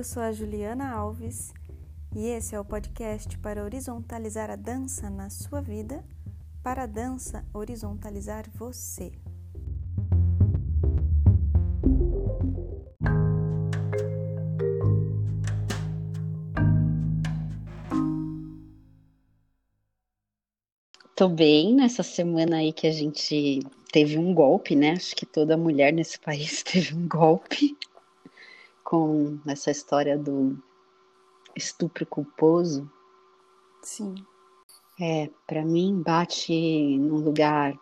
Eu sou a Juliana Alves e esse é o podcast para horizontalizar a dança na sua vida, para a dança horizontalizar você. Tô bem nessa semana aí que a gente teve um golpe, né? Acho que toda mulher nesse país teve um golpe com essa história do estupro culposo. Sim. É, para mim bate no lugar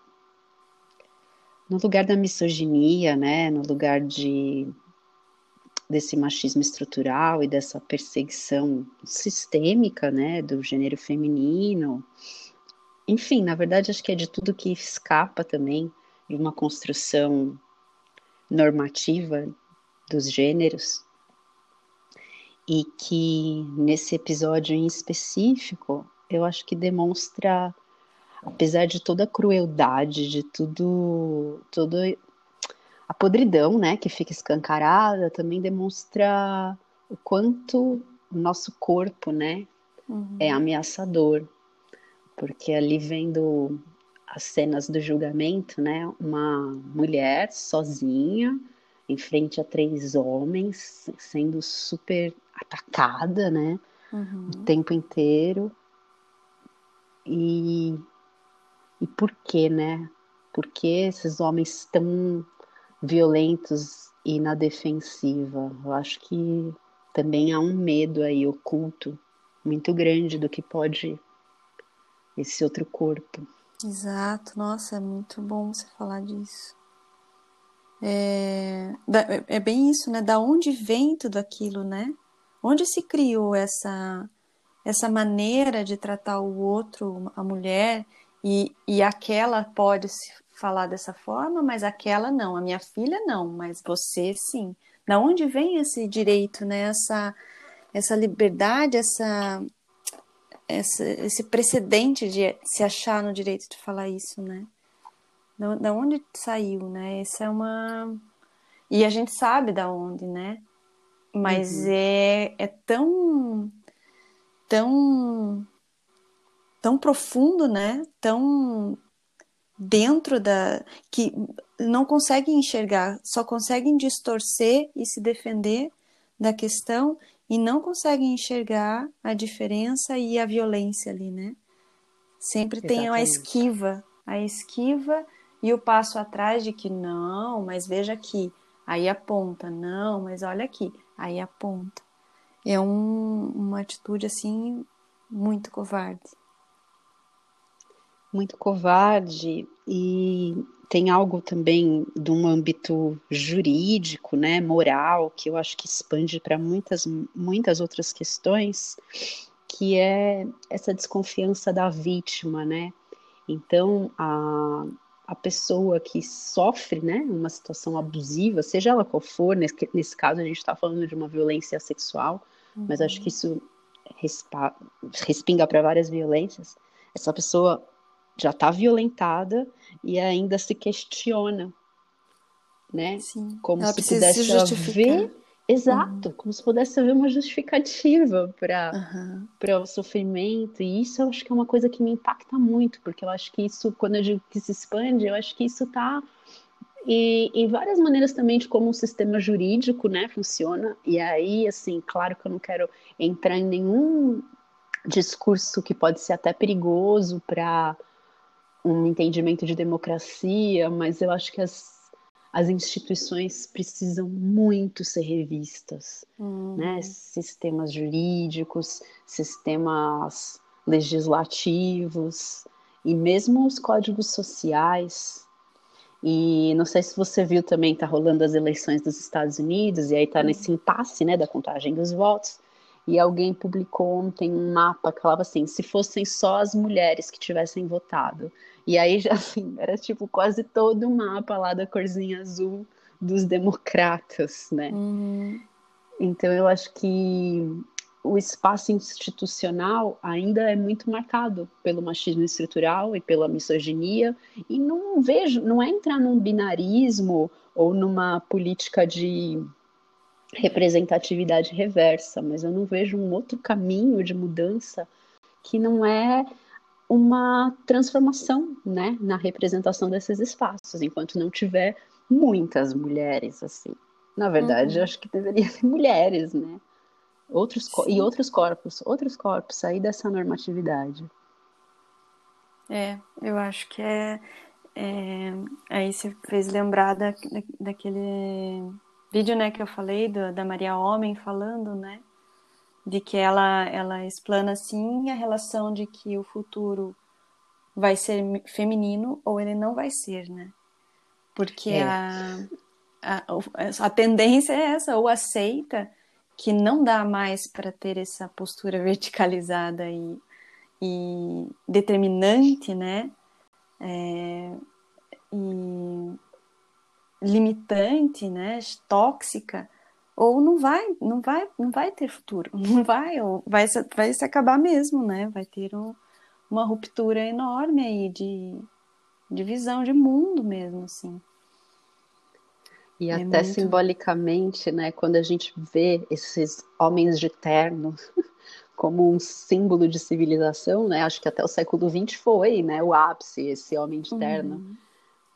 no lugar da misoginia, né, no lugar de desse machismo estrutural e dessa perseguição sistêmica, né, do gênero feminino enfim, na verdade, acho que é de tudo que escapa também de uma construção normativa dos gêneros. E que nesse episódio em específico, eu acho que demonstra, apesar de toda a crueldade, de tudo, toda a podridão, né, que fica escancarada, também demonstra o quanto o nosso corpo, né, uhum. é ameaçador porque ali vendo as cenas do julgamento, né, uma mulher sozinha em frente a três homens sendo super atacada, né, uhum. o tempo inteiro. E e por que, né? Por que esses homens tão violentos e na defensiva? Eu acho que também há um medo aí oculto muito grande do que pode esse outro corpo. Exato, nossa, é muito bom você falar disso. É, é bem isso, né? Da onde vem tudo aquilo, né? Onde se criou essa essa maneira de tratar o outro, a mulher, e, e aquela pode se falar dessa forma, mas aquela não, a minha filha não, mas você sim. Da onde vem esse direito, né? Essa, essa liberdade, essa, essa, esse precedente de se achar no direito de falar isso, né? Da, onde saiu, né? Essa é uma. E a gente sabe da onde, né? Mas uhum. é, é tão. tão. tão profundo, né? Tão dentro da. que não conseguem enxergar, só conseguem distorcer e se defender da questão e não conseguem enxergar a diferença e a violência ali, né? Sempre Exatamente. tem a esquiva, a esquiva e o passo atrás de que não, mas veja aqui, aí aponta, não, mas olha aqui, aí aponta. É um, uma atitude assim muito covarde. Muito covarde e tem algo também de um âmbito jurídico, né, moral, que eu acho que expande para muitas, muitas outras questões, que é essa desconfiança da vítima, né? Então, a, a pessoa que sofre, né, uma situação abusiva, seja ela qual for, nesse, nesse caso a gente está falando de uma violência sexual, uhum. mas acho que isso respa, respinga para várias violências. Essa pessoa já está violentada e ainda se questiona, né? Sim. Como Ela se pudesse se haver, exato, uhum. como se pudesse haver uma justificativa para uhum. para o sofrimento. E isso eu acho que é uma coisa que me impacta muito, porque eu acho que isso, quando eu digo que se expande, eu acho que isso está e, e várias maneiras também de como o sistema jurídico, né, funciona. E aí, assim, claro que eu não quero entrar em nenhum discurso que pode ser até perigoso para um entendimento de democracia, mas eu acho que as, as instituições precisam muito ser revistas, uhum. né? Sistemas jurídicos, sistemas legislativos E mesmo os códigos sociais, e não sei se você viu também, tá rolando as eleições dos Estados Unidos, e aí tá nesse impasse, né, da contagem dos votos. E alguém publicou ontem um mapa que falava assim: se fossem só as mulheres que tivessem votado. E aí, já assim, era tipo quase todo o mapa lá da corzinha azul dos democratas, né? Uhum. Então, eu acho que o espaço institucional ainda é muito marcado pelo machismo estrutural e pela misoginia, e não vejo, não é entrar num binarismo ou numa política de representatividade reversa, mas eu não vejo um outro caminho de mudança que não é uma transformação, né, na representação desses espaços, enquanto não tiver muitas mulheres assim. Na verdade, uhum. acho que deveria ter mulheres, né? Outros e outros corpos, outros corpos, sair dessa normatividade. É, eu acho que é, é aí você fez lembrar da, daquele vídeo, né, que eu falei do, da Maria Homem falando, né, de que ela ela explana assim a relação de que o futuro vai ser feminino ou ele não vai ser, né? Porque é. a, a, a tendência é essa, ou aceita que não dá mais para ter essa postura verticalizada e, e determinante, né? É, e limitante, né, tóxica, ou não vai, não vai, não vai ter futuro, não vai, ou vai se, vai se acabar mesmo, né? Vai ter um, uma ruptura enorme aí de, de visão de mundo mesmo, assim. E é até muito... simbolicamente, né, quando a gente vê esses homens de terno como um símbolo de civilização, né, acho que até o século XX foi, né, o ápice, esse homem de terno. Uhum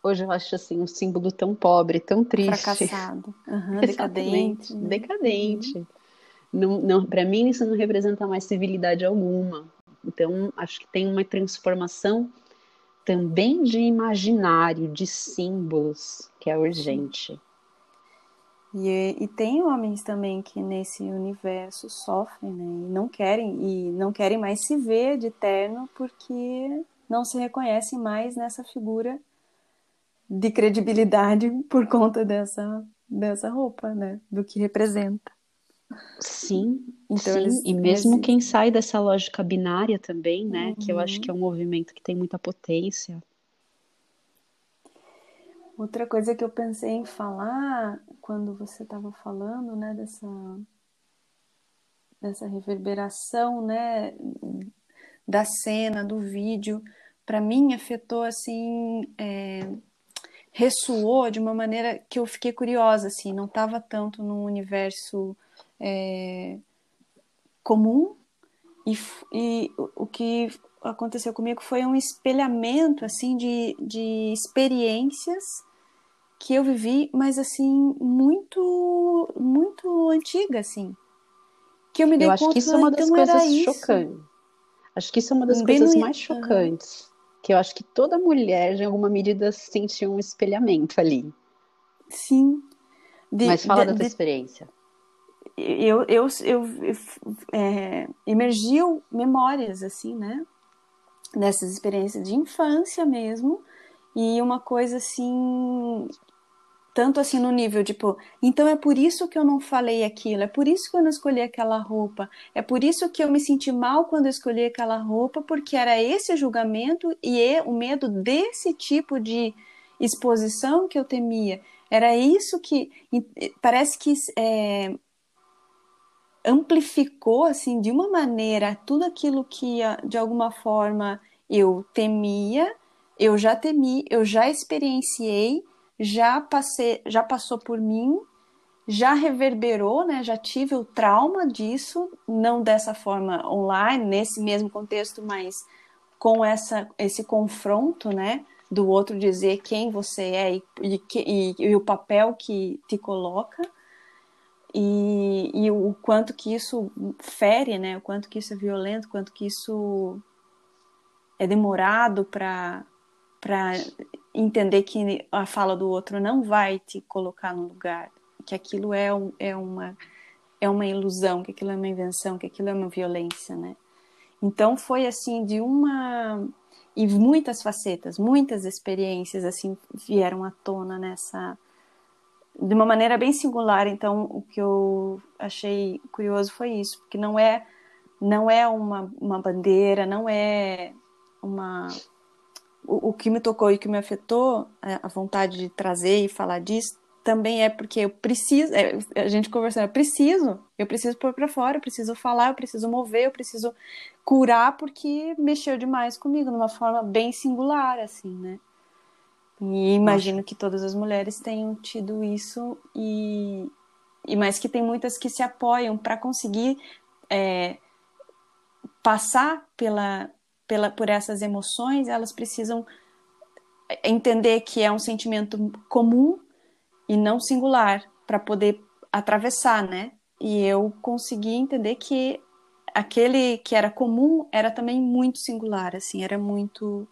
hoje eu acho assim um símbolo tão pobre, tão triste. Fracassado, uhum, decadente. Né? Decadente. Uhum. Não, não, para mim isso não representa mais civilidade alguma. Então acho que tem uma transformação também de imaginário, de símbolos, que é urgente. E, e tem homens também que nesse universo sofrem, né? E não querem e não querem mais se ver de terno porque não se reconhecem mais nessa figura de credibilidade por conta dessa, dessa roupa, né? Do que representa. Sim, então, sim. Eles, e mesmo eles... quem sai dessa lógica binária também, né? Uhum. Que eu acho que é um movimento que tem muita potência. Outra coisa que eu pensei em falar quando você estava falando, né, dessa dessa reverberação, né, da cena, do vídeo, para mim afetou assim é, ressoou de uma maneira que eu fiquei curiosa, assim, não estava tanto num universo é, comum e, e, o que aconteceu comigo foi um espelhamento, assim, de, de experiências que eu vivi, mas assim, muito, muito antiga, assim. Que eu me dei eu acho conta que isso é uma das coisas chocantes. Acho que isso é uma das Bem coisas mais chocantes que eu acho que toda mulher, em alguma medida, sentiu um espelhamento ali. Sim. De, Mas fala de, da tua de, experiência. Eu, eu, eu, eu é, emergiu memórias, assim, né? Dessas experiências de infância mesmo. E uma coisa, assim, tanto assim no nível, tipo, então é por isso que eu não falei aquilo, é por isso que eu não escolhi aquela roupa, é por isso que eu me senti mal quando eu escolhi aquela roupa, porque era esse julgamento e é o medo desse tipo de exposição que eu temia. Era isso que parece que é, amplificou assim de uma maneira tudo aquilo que de alguma forma eu temia, eu já temi, eu já experienciei já passei, já passou por mim, já reverberou, né? Já tive o trauma disso, não dessa forma online, nesse mesmo contexto, mas com essa esse confronto, né? Do outro dizer quem você é e, e, e o papel que te coloca. E, e, o quanto que isso fere, né? O quanto que isso é violento, o quanto que isso é demorado para para entender que a fala do outro não vai te colocar no lugar, que aquilo é, um, é, uma, é uma ilusão, que aquilo é uma invenção, que aquilo é uma violência, né? Então foi assim de uma e muitas facetas, muitas experiências assim vieram à tona nessa de uma maneira bem singular. Então, o que eu achei curioso foi isso, porque não é não é uma, uma bandeira, não é uma o, o que me tocou e que me afetou, é, a vontade de trazer e falar disso, também é porque eu preciso, é, a gente conversando, eu preciso, eu preciso pôr para fora, eu preciso falar, eu preciso mover, eu preciso curar, porque mexeu demais comigo, de uma forma bem singular, assim, né? E imagino Nossa. que todas as mulheres tenham tido isso, e, e mais que tem muitas que se apoiam para conseguir é, passar pela, pela, por essas emoções, elas precisam entender que é um sentimento comum e não singular para poder atravessar, né? E eu consegui entender que aquele que era comum era também muito singular, assim, era muito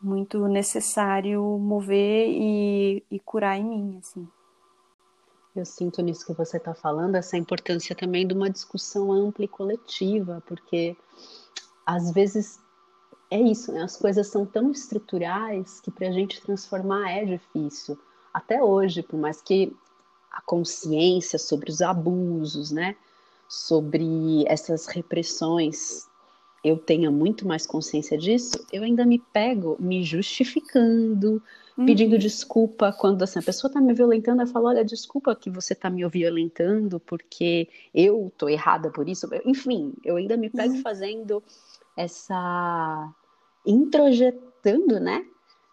muito necessário mover e, e curar em mim, assim. Eu sinto nisso que você está falando essa importância também de uma discussão ampla e coletiva, porque às vezes é isso, né? As coisas são tão estruturais que para a gente transformar é difícil. Até hoje, por mais que a consciência sobre os abusos, né? Sobre essas repressões, eu tenha muito mais consciência disso, eu ainda me pego me justificando, uhum. pedindo desculpa quando assim, a pessoa está me violentando, eu falo, olha, desculpa que você está me violentando porque eu tô errada por isso. Enfim, eu ainda me pego uhum. fazendo essa introjetando, né?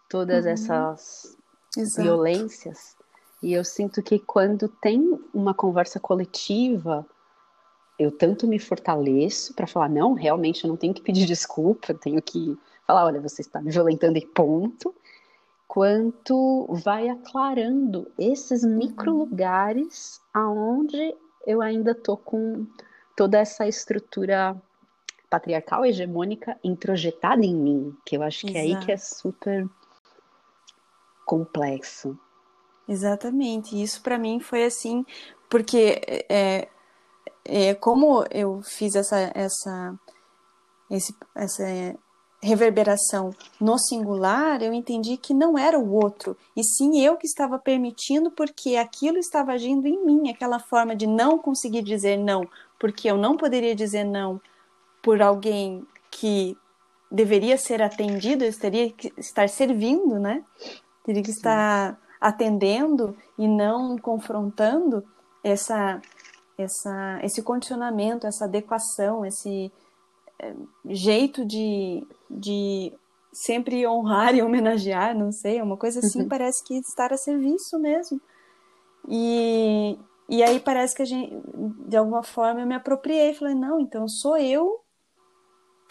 Todas uhum. essas Exato. violências. E eu sinto que quando tem uma conversa coletiva, eu tanto me fortaleço para falar, não, realmente eu não tenho que pedir desculpa, eu tenho que falar, olha, você está me violentando e ponto, quanto vai aclarando esses uhum. micro lugares aonde eu ainda tô com toda essa estrutura patriarcal, hegemônica, introjetada em mim, que eu acho que Exato. é aí que é super complexo. Exatamente. Isso para mim foi assim, porque é, é, como eu fiz essa essa esse, essa reverberação no singular, eu entendi que não era o outro, e sim eu que estava permitindo, porque aquilo estava agindo em mim, aquela forma de não conseguir dizer não, porque eu não poderia dizer não por alguém que deveria ser atendido, eu teria que estar servindo, né? Teria que Sim. estar atendendo e não confrontando essa, essa, esse condicionamento, essa adequação, esse é, jeito de, de sempre honrar e homenagear, não sei, é uma coisa assim, uhum. parece que estar a serviço mesmo. E, e aí parece que a gente, de alguma forma, eu me apropriei, falei, não, então sou eu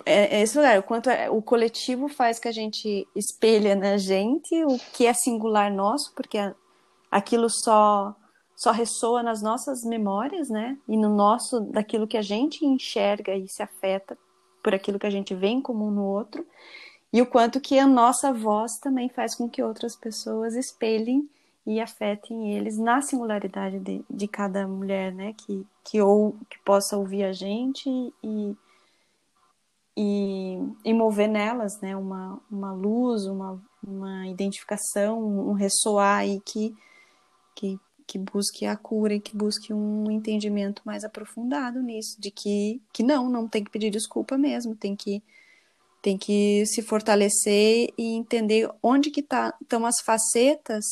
é, é esse lugar, o quanto é, o coletivo faz que a gente espelha na gente o que é singular nosso, porque aquilo só só ressoa nas nossas memórias, né? E no nosso daquilo que a gente enxerga e se afeta por aquilo que a gente vê em comum no outro, e o quanto que a nossa voz também faz com que outras pessoas espelhem e afetem eles na singularidade de, de cada mulher, né? Que, que ou que possa ouvir a gente e e, e mover nelas né, uma, uma luz, uma, uma identificação, um ressoar aí que, que, que busque a cura e que busque um entendimento mais aprofundado nisso, de que, que não, não tem que pedir desculpa mesmo, tem que tem que se fortalecer e entender onde que tá, estão as facetas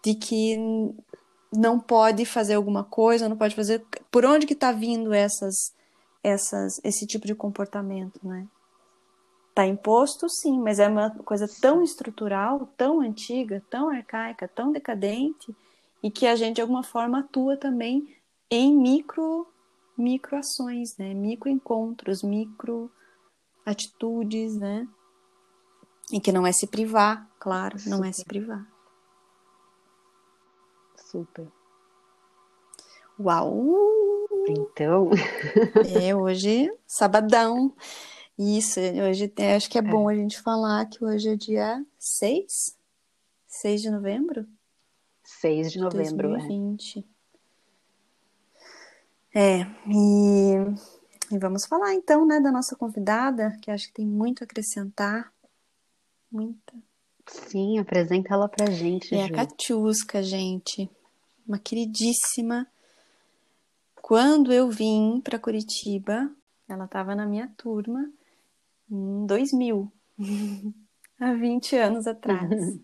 de que não pode fazer alguma coisa, não pode fazer, por onde que está vindo essas essas, esse tipo de comportamento, né? Tá imposto, sim, mas é uma coisa tão estrutural, tão antiga, tão arcaica, tão decadente, e que a gente de alguma forma atua também em micro micro ações, né? Micro encontros, micro atitudes, né? E que não é se privar, claro, não Super. é se privar. Super. Uau! Então. é, hoje, sabadão. Isso, hoje acho que é, é bom a gente falar que hoje é dia 6? 6 de novembro? 6 de novembro, 2020. É. é, e E vamos falar então, né, da nossa convidada, que acho que tem muito a acrescentar. Muita. Sim, apresenta ela pra gente. É Ju. a Catiusca, gente. Uma queridíssima. Quando eu vim para Curitiba, ela estava na minha turma em 2000, há 20 anos atrás.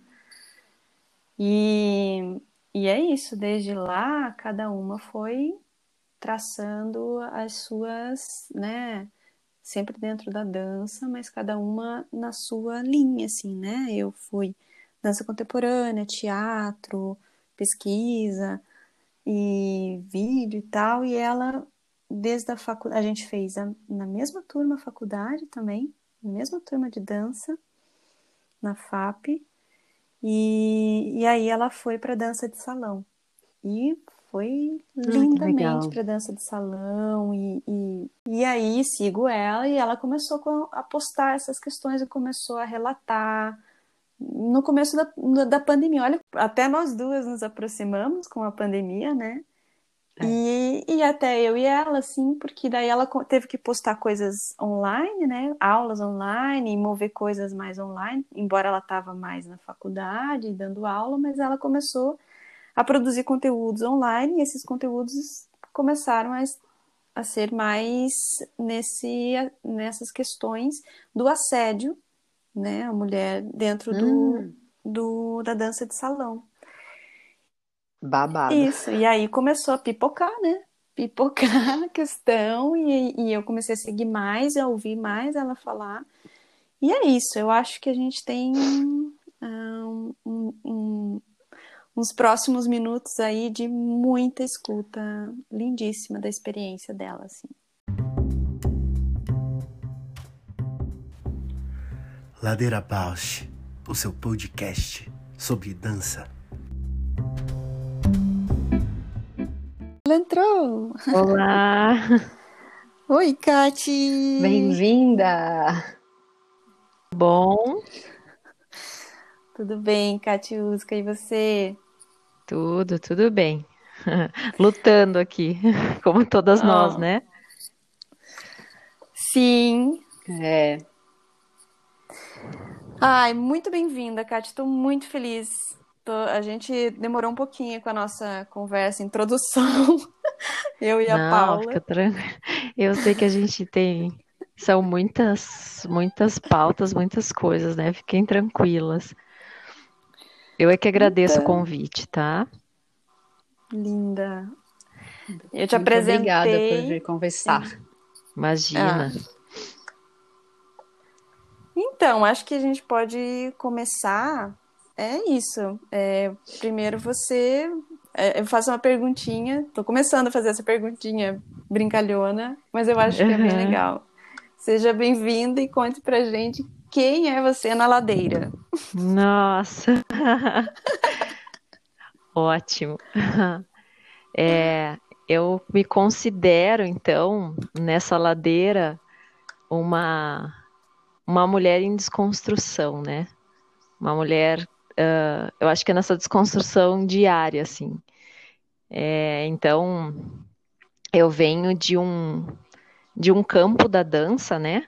E, e é isso, desde lá, cada uma foi traçando as suas, né, sempre dentro da dança, mas cada uma na sua linha, assim, né? Eu fui dança contemporânea, teatro, pesquisa e vídeo e tal, e ela desde a faculdade, a gente fez a, na mesma turma a faculdade também, na mesma turma de dança na FAP, e, e aí ela foi para dança de salão. E foi lindamente para dança de salão e, e, e, aí sigo ela e ela começou a postar essas questões e começou a relatar no começo da, da pandemia. Olha até nós duas nos aproximamos com a pandemia né? É. e, e até eu e ela assim porque daí ela teve que postar coisas online né? Aulas online e mover coisas mais online embora ela estava mais na faculdade dando aula mas ela começou a produzir conteúdos online e esses conteúdos começaram a, a ser mais nesse, nessas questões do assédio, né, a mulher dentro hum. do, do, da dança de salão. Babado. Isso, e aí começou a pipocar, né? Pipocar a questão, e, e eu comecei a seguir mais, a ouvir mais ela falar. E é isso, eu acho que a gente tem um, um, um, uns próximos minutos aí de muita escuta lindíssima da experiência dela, assim. Ladeira Bausch, o seu podcast sobre dança. Ela entrou! Olá! Oi, Kati! Bem-vinda! Bom? Tudo bem, Katiuska, e você? Tudo, tudo bem. Lutando aqui, como todas oh. nós, né? Sim. É. Ai, muito bem-vinda, Kátia. Estou muito feliz. Tô... A gente demorou um pouquinho com a nossa conversa, introdução. Eu e a Não, Paula. Fica tranquilo. Eu sei que a gente tem. São muitas, muitas pautas, muitas coisas, né? Fiquem tranquilas. Eu é que agradeço então... o convite, tá? Linda. Eu te Muito apresentei. Obrigada por vir conversar. Imagina. Ah. Então, acho que a gente pode começar. É isso. É, primeiro você. É, eu faço uma perguntinha. Estou começando a fazer essa perguntinha brincalhona, mas eu acho que é bem legal. Seja bem-vinda e conte pra gente quem é você na ladeira. Nossa! Ótimo. É, eu me considero, então, nessa ladeira, uma, uma mulher em desconstrução, né? Uma mulher, uh, eu acho que é nessa desconstrução diária, assim. É, então, eu venho de um, de um campo da dança, né?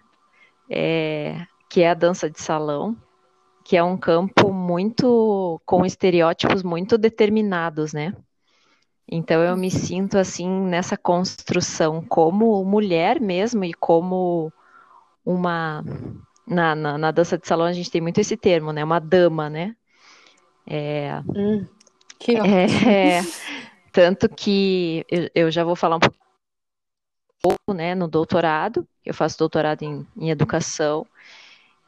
É, que é a dança de salão, que é um campo muito com estereótipos muito determinados, né? Então eu me sinto assim nessa construção como mulher mesmo e como uma na, na, na dança de salão a gente tem muito esse termo, né? Uma dama, né? É, Hum, que é, tanto que eu, eu já vou falar um pouco, né, no doutorado, eu faço doutorado em, em educação,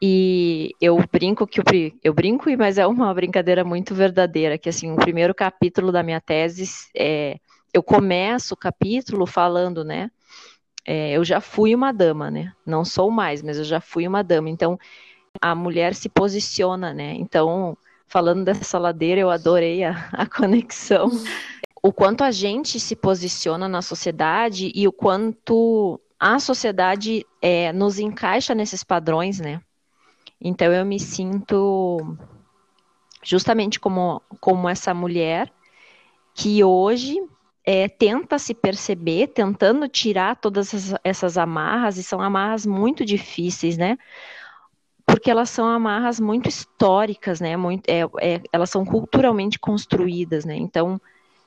e eu brinco que pri- eu brinco, mas é uma brincadeira muito verdadeira, que assim, o primeiro capítulo da minha tese é, eu começo o capítulo falando, né, é, eu já fui uma dama, né, não sou mais, mas eu já fui uma dama, então a mulher se posiciona, né, então falando dessa ladeira, eu adorei a, a conexão, o quanto a gente se posiciona na sociedade e o quanto a sociedade é, nos encaixa nesses padrões, né? Então eu me sinto justamente como, como essa mulher que hoje é, tenta se perceber, tentando tirar todas essas, essas amarras, e são amarras muito difíceis, né? Porque elas são amarras muito históricas, né? Muito, é, é, elas são culturalmente construídas, né? Então,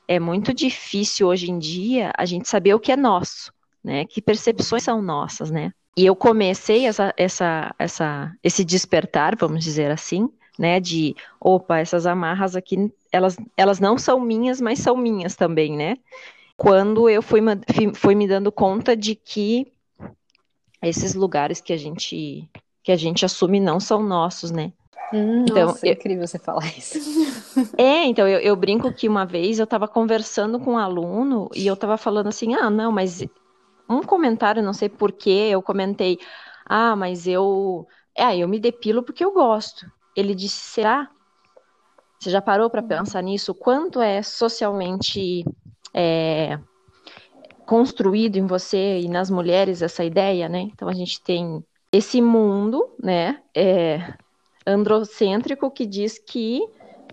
é muito difícil hoje em dia a gente saber o que é nosso, né? Que percepções são nossas, né? E eu comecei essa, essa, essa, esse despertar, vamos dizer assim, né? De, opa, essas amarras aqui, elas, elas não são minhas, mas são minhas também, né? Quando eu fui, fui me dando conta de que esses lugares que a gente que a gente assume não são nossos, né? Hum, então, nossa, é incrível você falar isso. É, então eu, eu brinco que uma vez eu estava conversando com um aluno e eu estava falando assim, ah, não, mas um comentário, não sei porquê, eu comentei, ah, mas eu, é, eu me depilo porque eu gosto. Ele disse, será? Você já parou para pensar nisso? Quanto é socialmente é, construído em você e nas mulheres essa ideia, né? Então a gente tem esse mundo, né, é, androcêntrico que diz que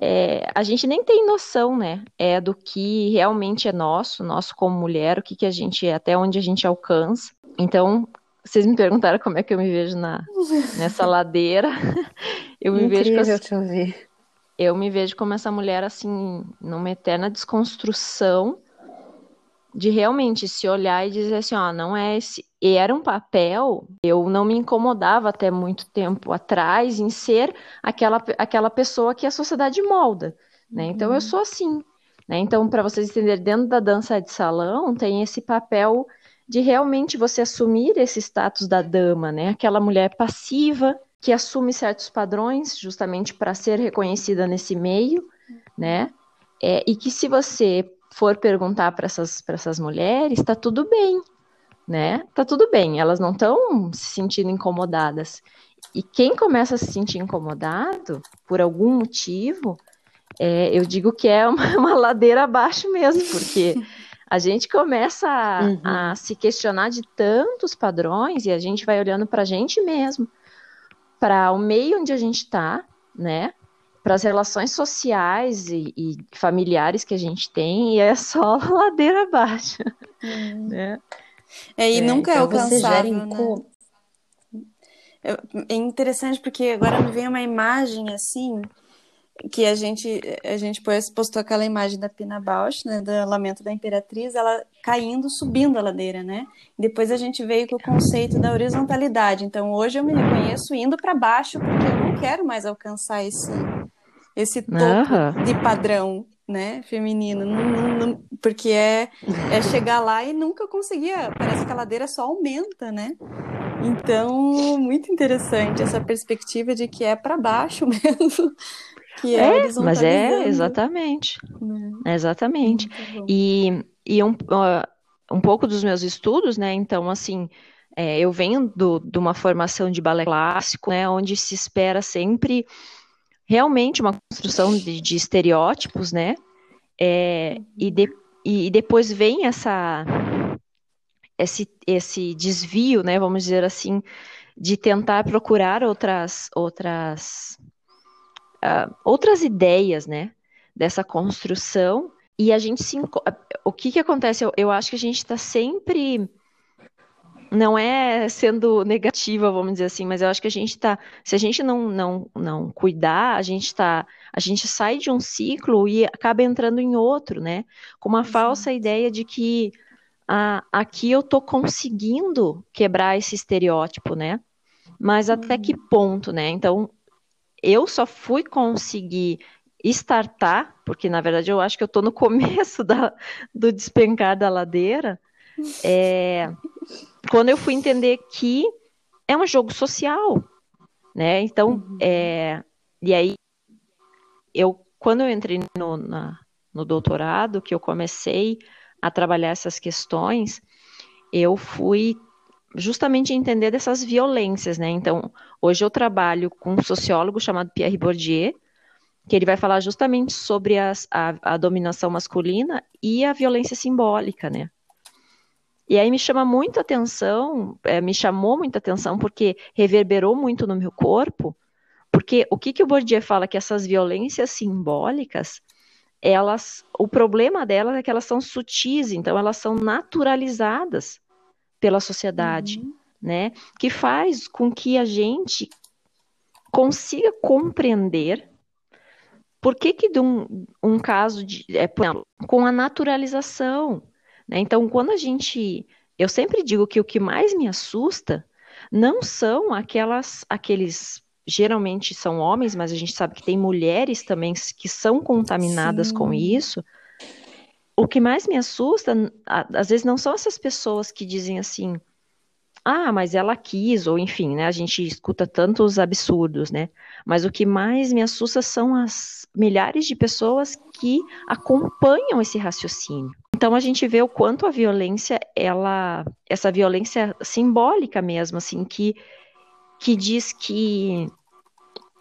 é, a gente nem tem noção, né, é do que realmente é nosso, nosso como mulher, o que, que a gente é, até onde a gente alcança. Então, vocês me perguntaram como é que eu me vejo na, nessa ladeira. Eu me Incrível vejo. Eu me vejo como essa mulher, assim, numa eterna desconstrução de realmente se olhar e dizer assim, ó, não é esse. E era um papel, eu não me incomodava até muito tempo atrás em ser aquela, aquela pessoa que a sociedade molda, né? Então eu uhum. sou assim, né? Então, para vocês entenderem, dentro da dança de salão tem esse papel de realmente você assumir esse status da dama, né? Aquela mulher passiva que assume certos padrões justamente para ser reconhecida nesse meio, né? É, e que se você for perguntar para essas, essas mulheres, está tudo bem, né? Tá tudo bem, elas não estão se sentindo incomodadas. E quem começa a se sentir incomodado, por algum motivo, é, eu digo que é uma, uma, ladeira abaixo mesmo, porque a gente começa a, uhum. a, se questionar de tantos padrões e a gente vai olhando para a gente mesmo, para o meio onde a gente está, né? para as relações sociais e, e, familiares que a gente tem, e é só ladeira abaixo. Hum. Né? É, e é, nunca é então alcançável, né? É interessante porque agora me vem uma imagem assim que a gente a gente postou aquela imagem da Pina Bausch, né, do Lamento da Imperatriz, ela caindo, subindo a ladeira, né? Depois a gente veio com o conceito da horizontalidade. Então hoje eu me reconheço indo para baixo porque eu não quero mais alcançar esse esse topo uhum. de padrão, né, feminino, não, não, não, porque é, é chegar lá e nunca conseguia, parece que a ladeira só aumenta, né? Então, muito interessante essa perspectiva de que é para baixo mesmo. Que é, é mas é exatamente. É. Exatamente. E, e um, uh, um pouco dos meus estudos, né? Então, assim, é, eu venho do, de uma formação de balé clássico, né? Onde se espera sempre realmente uma construção de, de estereótipos, né? É, e, de, e, depois vem essa esse, esse desvio, né? Vamos dizer assim, de tentar procurar outras outras uh, outras ideias, né? Dessa construção e a gente se o que que acontece? Eu, eu acho que a gente está sempre não é sendo negativa, vamos dizer assim, mas eu acho que a gente está, se a gente não, não, não cuidar, a gente está, a gente sai de um ciclo e acaba entrando em outro, né? Com uma Exato. falsa ideia de que ah, aqui eu estou conseguindo quebrar esse estereótipo, né? Mas até que uhum. ponto, né? Então, eu só fui conseguir startar, porque na verdade eu acho que eu estou no começo da, do despencar da ladeira, é, quando eu fui entender que é um jogo social, né? Então, uhum. é, e aí, eu, quando eu entrei no, na, no doutorado, que eu comecei a trabalhar essas questões, eu fui justamente entender dessas violências, né? Então, hoje eu trabalho com um sociólogo chamado Pierre Bourdieu, que ele vai falar justamente sobre as, a, a dominação masculina e a violência simbólica, né? E aí me chama muito atenção, é, me chamou muita atenção porque reverberou muito no meu corpo, porque o que, que o Bourdieu fala que essas violências simbólicas, elas, o problema delas é que elas são sutis, então elas são naturalizadas pela sociedade, uhum. né? Que faz com que a gente consiga compreender por que que de um, um caso de, é, com a naturalização, né? Então, quando a gente, eu sempre digo que o que mais me assusta não são aquelas, aqueles geralmente são homens, mas a gente sabe que tem mulheres também que são contaminadas Sim. com isso. O que mais me assusta, às vezes, não são essas pessoas que dizem assim, ah, mas ela quis, ou enfim, né? A gente escuta tantos absurdos, né? Mas o que mais me assusta são as milhares de pessoas que acompanham esse raciocínio. Então a gente vê o quanto a violência, ela, essa violência simbólica mesmo, assim, que, que diz que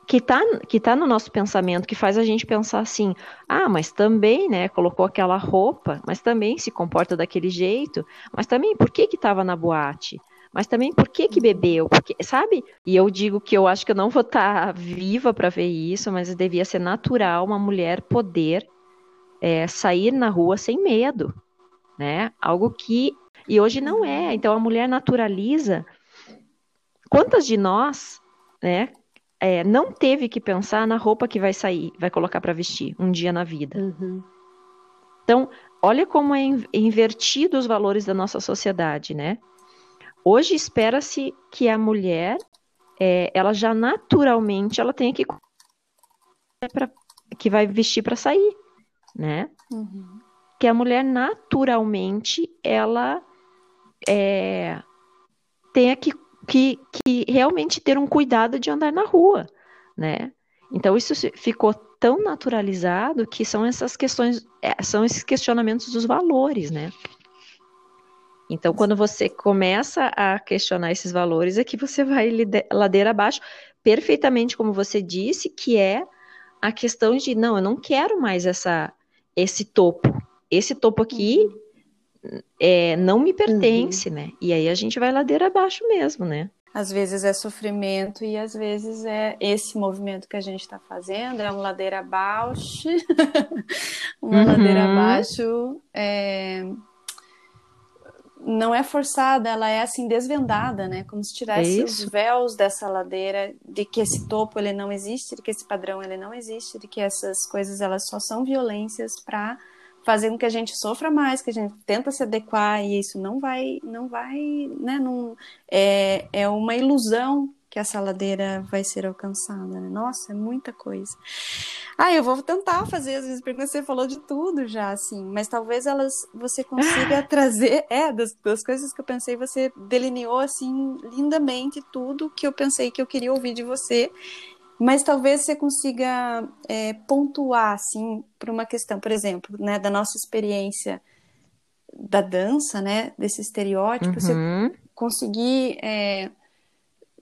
que tá, que tá no nosso pensamento, que faz a gente pensar assim, ah, mas também, né, colocou aquela roupa, mas também se comporta daquele jeito, mas também por que que estava na boate? mas também por que que bebeu? Porque, sabe? E eu digo que eu acho que eu não vou estar tá viva para ver isso, mas devia ser natural uma mulher poder é, sair na rua sem medo, né? Algo que e hoje não é. Então a mulher naturaliza. Quantas de nós, né? É, não teve que pensar na roupa que vai sair, vai colocar para vestir um dia na vida. Uhum. Então, olha como é invertido os valores da nossa sociedade, né? Hoje espera-se que a mulher, é, ela já naturalmente, ela tenha que pra, que vai vestir para sair, né? Uhum. Que a mulher naturalmente ela é, tenha que, que, que realmente ter um cuidado de andar na rua, né? Então isso ficou tão naturalizado que são essas questões, é, são esses questionamentos dos valores, né? Então, quando você começa a questionar esses valores, é que você vai ladeira abaixo, perfeitamente como você disse, que é a questão de não, eu não quero mais essa esse topo. Esse topo aqui uhum. É, não me pertence, uhum. né? E aí a gente vai ladeira abaixo mesmo, né? Às vezes é sofrimento e às vezes é esse movimento que a gente está fazendo, é uma ladeira abaixo, uma uhum. ladeira abaixo. É não é forçada, ela é assim desvendada, né? Como se tirasse é os véus dessa ladeira, de que esse topo ele não existe, de que esse padrão ele não existe, de que essas coisas elas só são violências para fazer com que a gente sofra mais, que a gente tenta se adequar e isso não vai, não vai, né? Não, é, é uma ilusão que essa ladeira vai ser alcançada, né? Nossa, é muita coisa. Ah, eu vou tentar fazer as vezes, porque você falou de tudo já, assim, mas talvez elas você consiga trazer, é, das, das coisas que eu pensei, você delineou assim lindamente tudo que eu pensei que eu queria ouvir de você. Mas talvez você consiga é, pontuar, assim, para uma questão, por exemplo, né, da nossa experiência da dança, né, desse estereótipo, uhum. você conseguir é,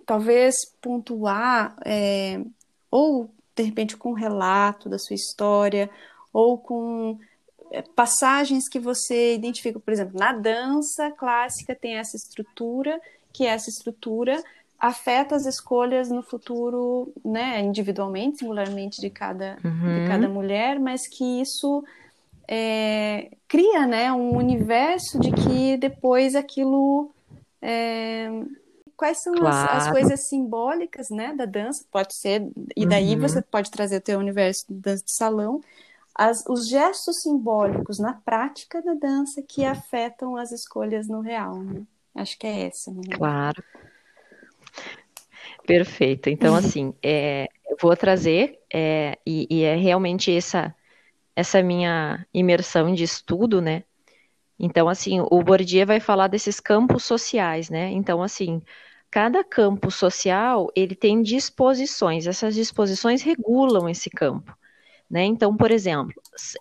talvez pontuar, é, ou de repente com um relato da sua história, ou com é, passagens que você identifica, por exemplo, na dança clássica tem essa estrutura, que essa estrutura afeta as escolhas no futuro, né, individualmente, singularmente de cada, uhum. de cada mulher, mas que isso é, cria, né, um universo de que depois aquilo é, quais são claro. as, as, coisas simbólicas, né, da dança, pode ser, e daí uhum. você pode trazer o teu universo de dança de salão, as, os gestos simbólicos na prática da dança que afetam as escolhas no real, né? Acho que é essa. Né? Claro. Perfeito. Então, assim, é, eu vou trazer, é, e, e, é realmente essa, essa minha imersão de estudo, né? Então, assim, o Bourdieu vai falar desses campos sociais, né? Então, assim, Cada campo social ele tem disposições. Essas disposições regulam esse campo, né? Então, por exemplo,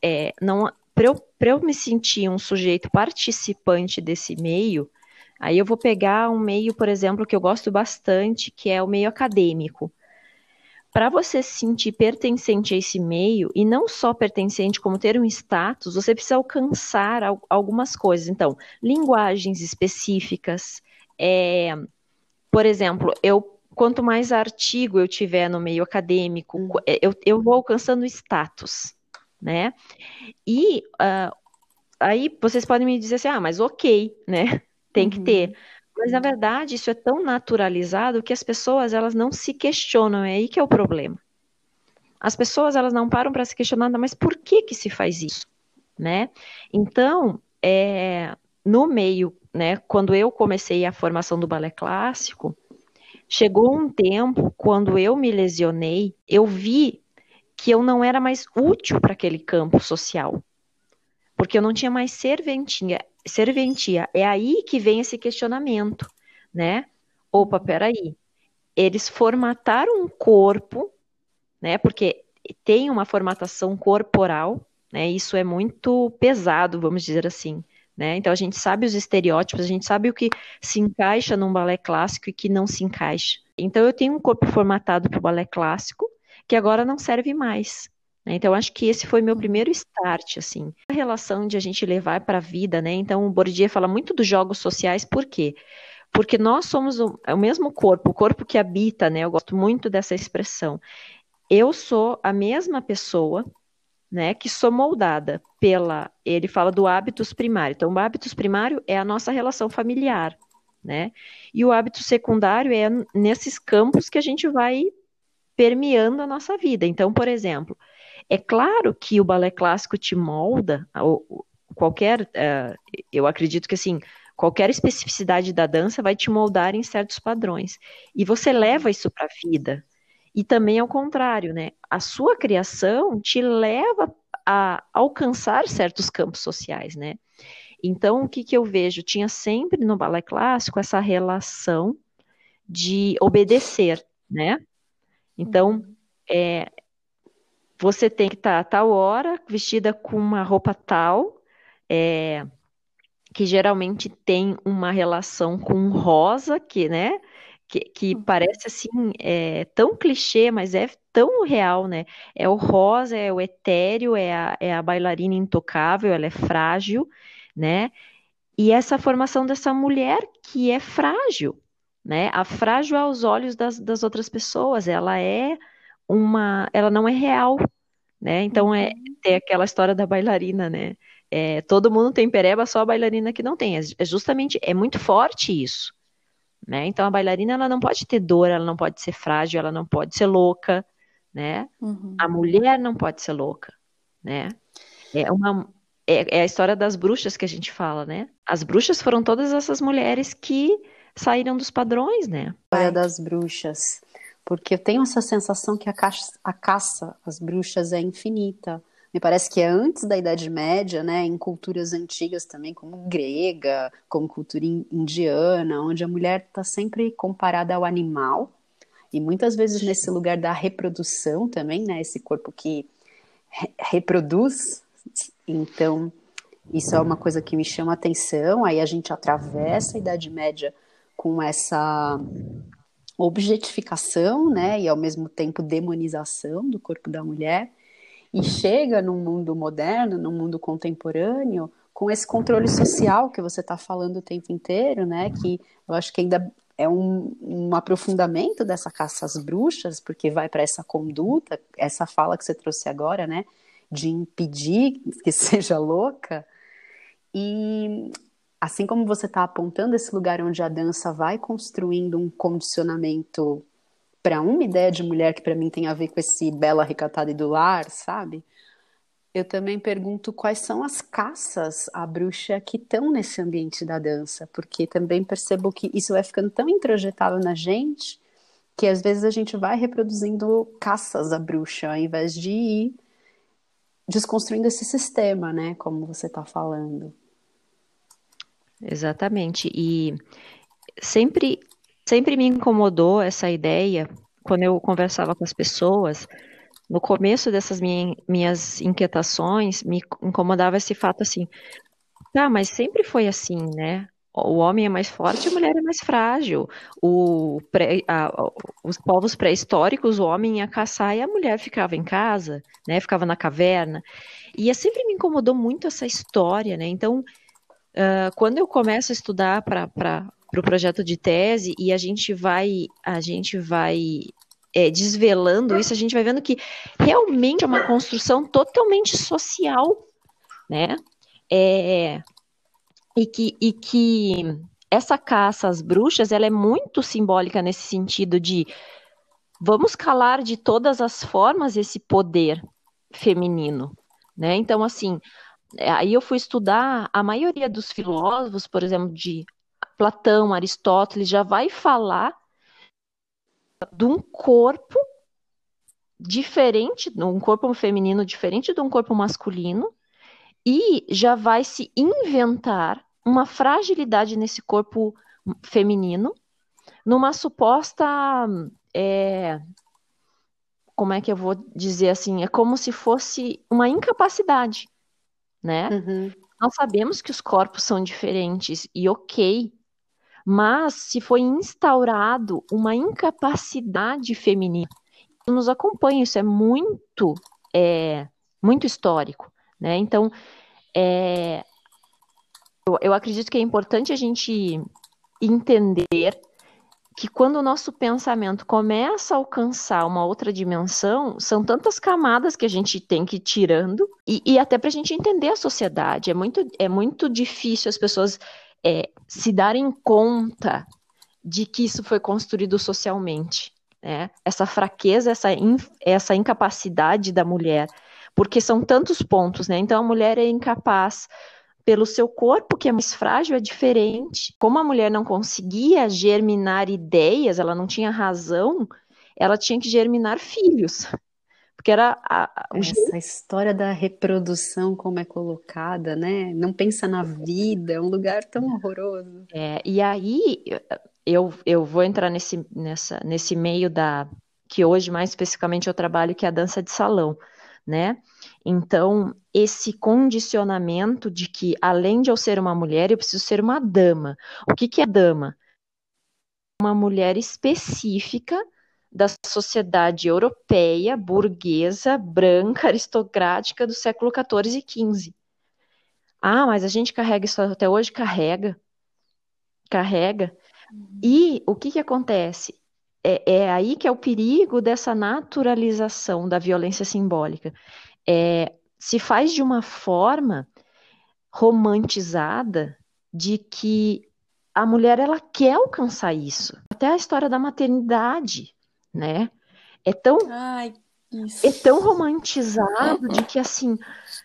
é, não para eu, eu me sentir um sujeito participante desse meio, aí eu vou pegar um meio, por exemplo, que eu gosto bastante, que é o meio acadêmico. Para você se sentir pertencente a esse meio, e não só pertencente, como ter um status, você precisa alcançar algumas coisas. Então, linguagens específicas, é, por exemplo, eu quanto mais artigo eu tiver no meio acadêmico, hum. é, eu, eu vou alcançando status, né? E uh, aí vocês podem me dizer assim, ah, mas ok, né? Tem uhum. que ter. Mas na verdade isso é tão naturalizado que as pessoas elas não se questionam, é aí que é o problema. As pessoas elas não param para se questionar, mas por que que se faz isso, né? Então, é, no meio, né, quando eu comecei a formação do balé clássico, chegou um tempo quando eu me lesionei, eu vi que eu não era mais útil para aquele campo social. Porque eu não tinha mais serventia, serventia. É aí que vem esse questionamento, né? Opa, peraí. Eles formataram um corpo, né? Porque tem uma formatação corporal, né? Isso é muito pesado, vamos dizer assim. Né? Então a gente sabe os estereótipos, a gente sabe o que se encaixa num balé clássico e que não se encaixa. Então eu tenho um corpo formatado para o balé clássico que agora não serve mais. Né? Então acho que esse foi meu primeiro start, assim, a relação de a gente levar para a vida, né? Então o Bourdieu fala muito dos jogos sociais, por quê? Porque nós somos o, é o mesmo corpo, o corpo que habita, né? Eu gosto muito dessa expressão. Eu sou a mesma pessoa né, que sou moldada pela, ele fala do hábitos primário. Então, o hábitos primário é a nossa relação familiar, né? E o hábito secundário é nesses campos que a gente vai permeando a nossa vida. Então, por exemplo, é claro que o balé clássico te molda, qualquer, uh, eu acredito que assim, qualquer especificidade da dança vai te moldar em certos padrões. E você leva isso para a vida, e também ao contrário, né? A sua criação te leva a alcançar certos campos sociais, né? Então, o que, que eu vejo? Tinha sempre no balé clássico essa relação de obedecer, né? Então, é, você tem que estar a tal hora, vestida com uma roupa tal, é, que geralmente tem uma relação com rosa, que, né? que, que uhum. parece assim é, tão clichê, mas é tão real, né? É o rosa, é o etéreo, é a, é a bailarina intocável, ela é frágil, né? E essa formação dessa mulher que é frágil, né? A frágil aos olhos das, das outras pessoas, ela é uma, ela não é real, né? Então é uhum. tem aquela história da bailarina, né? É, todo mundo tem pereba, só a bailarina que não tem. É, é justamente, é muito forte isso. Né? Então a bailarina ela não pode ter dor, ela não pode ser frágil, ela não pode ser louca, né? Uhum. A mulher não pode ser louca, né? É uma é, é, a história das bruxas que a gente fala, né? As bruxas foram todas essas mulheres que saíram dos padrões, né? A história das bruxas, porque eu tenho essa sensação que a, caça, a caça às bruxas é infinita. Me parece que é antes da Idade Média, né, em culturas antigas também, como grega, como cultura indiana, onde a mulher está sempre comparada ao animal, e muitas vezes nesse lugar da reprodução também, né, esse corpo que re reproduz, então isso é uma coisa que me chama atenção, aí a gente atravessa a Idade Média com essa objetificação, né, e ao mesmo tempo demonização do corpo da mulher, e chega num mundo moderno, num mundo contemporâneo, com esse controle social que você está falando o tempo inteiro, né? Que eu acho que ainda é um, um aprofundamento dessa caça às bruxas, porque vai para essa conduta, essa fala que você trouxe agora, né? De impedir que seja louca. E assim como você está apontando esse lugar onde a dança vai construindo um condicionamento para uma ideia de mulher que para mim tem a ver com esse bela recatada e do lar, sabe? Eu também pergunto quais são as caças à bruxa que estão nesse ambiente da dança, porque também percebo que isso vai ficando tão introjetado na gente que às vezes a gente vai reproduzindo caças à bruxa ao invés de ir desconstruindo esse sistema, né? Como você está falando. Exatamente. E sempre Sempre me incomodou essa ideia quando eu conversava com as pessoas. No começo dessas minha, minhas inquietações, me incomodava esse fato assim: tá, mas sempre foi assim, né? O homem é mais forte, a mulher é mais frágil. Pré, a, os povos pré-históricos, o homem ia caçar e a mulher ficava em casa, né? Ficava na caverna. E sempre me incomodou muito essa história, né? Então, uh, quando eu começo a estudar para para o projeto de tese e a gente vai a gente vai é, desvelando isso, a gente vai vendo que realmente é uma construção totalmente social, né? É, e, que, e que essa caça às bruxas ela é muito simbólica nesse sentido de vamos calar de todas as formas esse poder feminino, né? Então, assim, aí eu fui estudar a maioria dos filósofos, por exemplo, de Platão, Aristóteles, já vai falar de um corpo diferente, um corpo feminino diferente de um corpo masculino, e já vai se inventar uma fragilidade nesse corpo feminino, numa suposta. É, como é que eu vou dizer assim? É como se fosse uma incapacidade, né? Uhum. Nós sabemos que os corpos são diferentes e ok, mas se foi instaurado uma incapacidade feminina, nos acompanha, isso é muito, é, muito histórico, né? Então, é, eu, eu acredito que é importante a gente entender que quando o nosso pensamento começa a alcançar uma outra dimensão, são tantas camadas que a gente tem que ir tirando, e, e até para a gente entender a sociedade. É muito, é muito difícil as pessoas é, se darem conta de que isso foi construído socialmente. Né? Essa fraqueza, essa, in, essa incapacidade da mulher, porque são tantos pontos, né? Então a mulher é incapaz pelo seu corpo, que é mais frágil, é diferente. Como a mulher não conseguia germinar ideias, ela não tinha razão, ela tinha que germinar filhos. Porque era a, a, Essa história da reprodução, como é colocada, né? Não pensa na vida, é um lugar tão horroroso. É, e aí eu, eu vou entrar nesse, nessa, nesse meio da que hoje mais especificamente eu trabalho, que é a dança de salão, né? Então, esse condicionamento de que, além de eu ser uma mulher, eu preciso ser uma dama. O que, que é dama? Uma mulher específica da sociedade europeia, burguesa, branca, aristocrática do século XIV e XV. Ah, mas a gente carrega isso até hoje? Carrega. Carrega. E o que, que acontece? É, é aí que é o perigo dessa naturalização da violência simbólica é, se faz de uma forma romantizada de que a mulher ela quer alcançar isso. Até a história da maternidade, né? É tão Ai, é tão romantizado de que assim.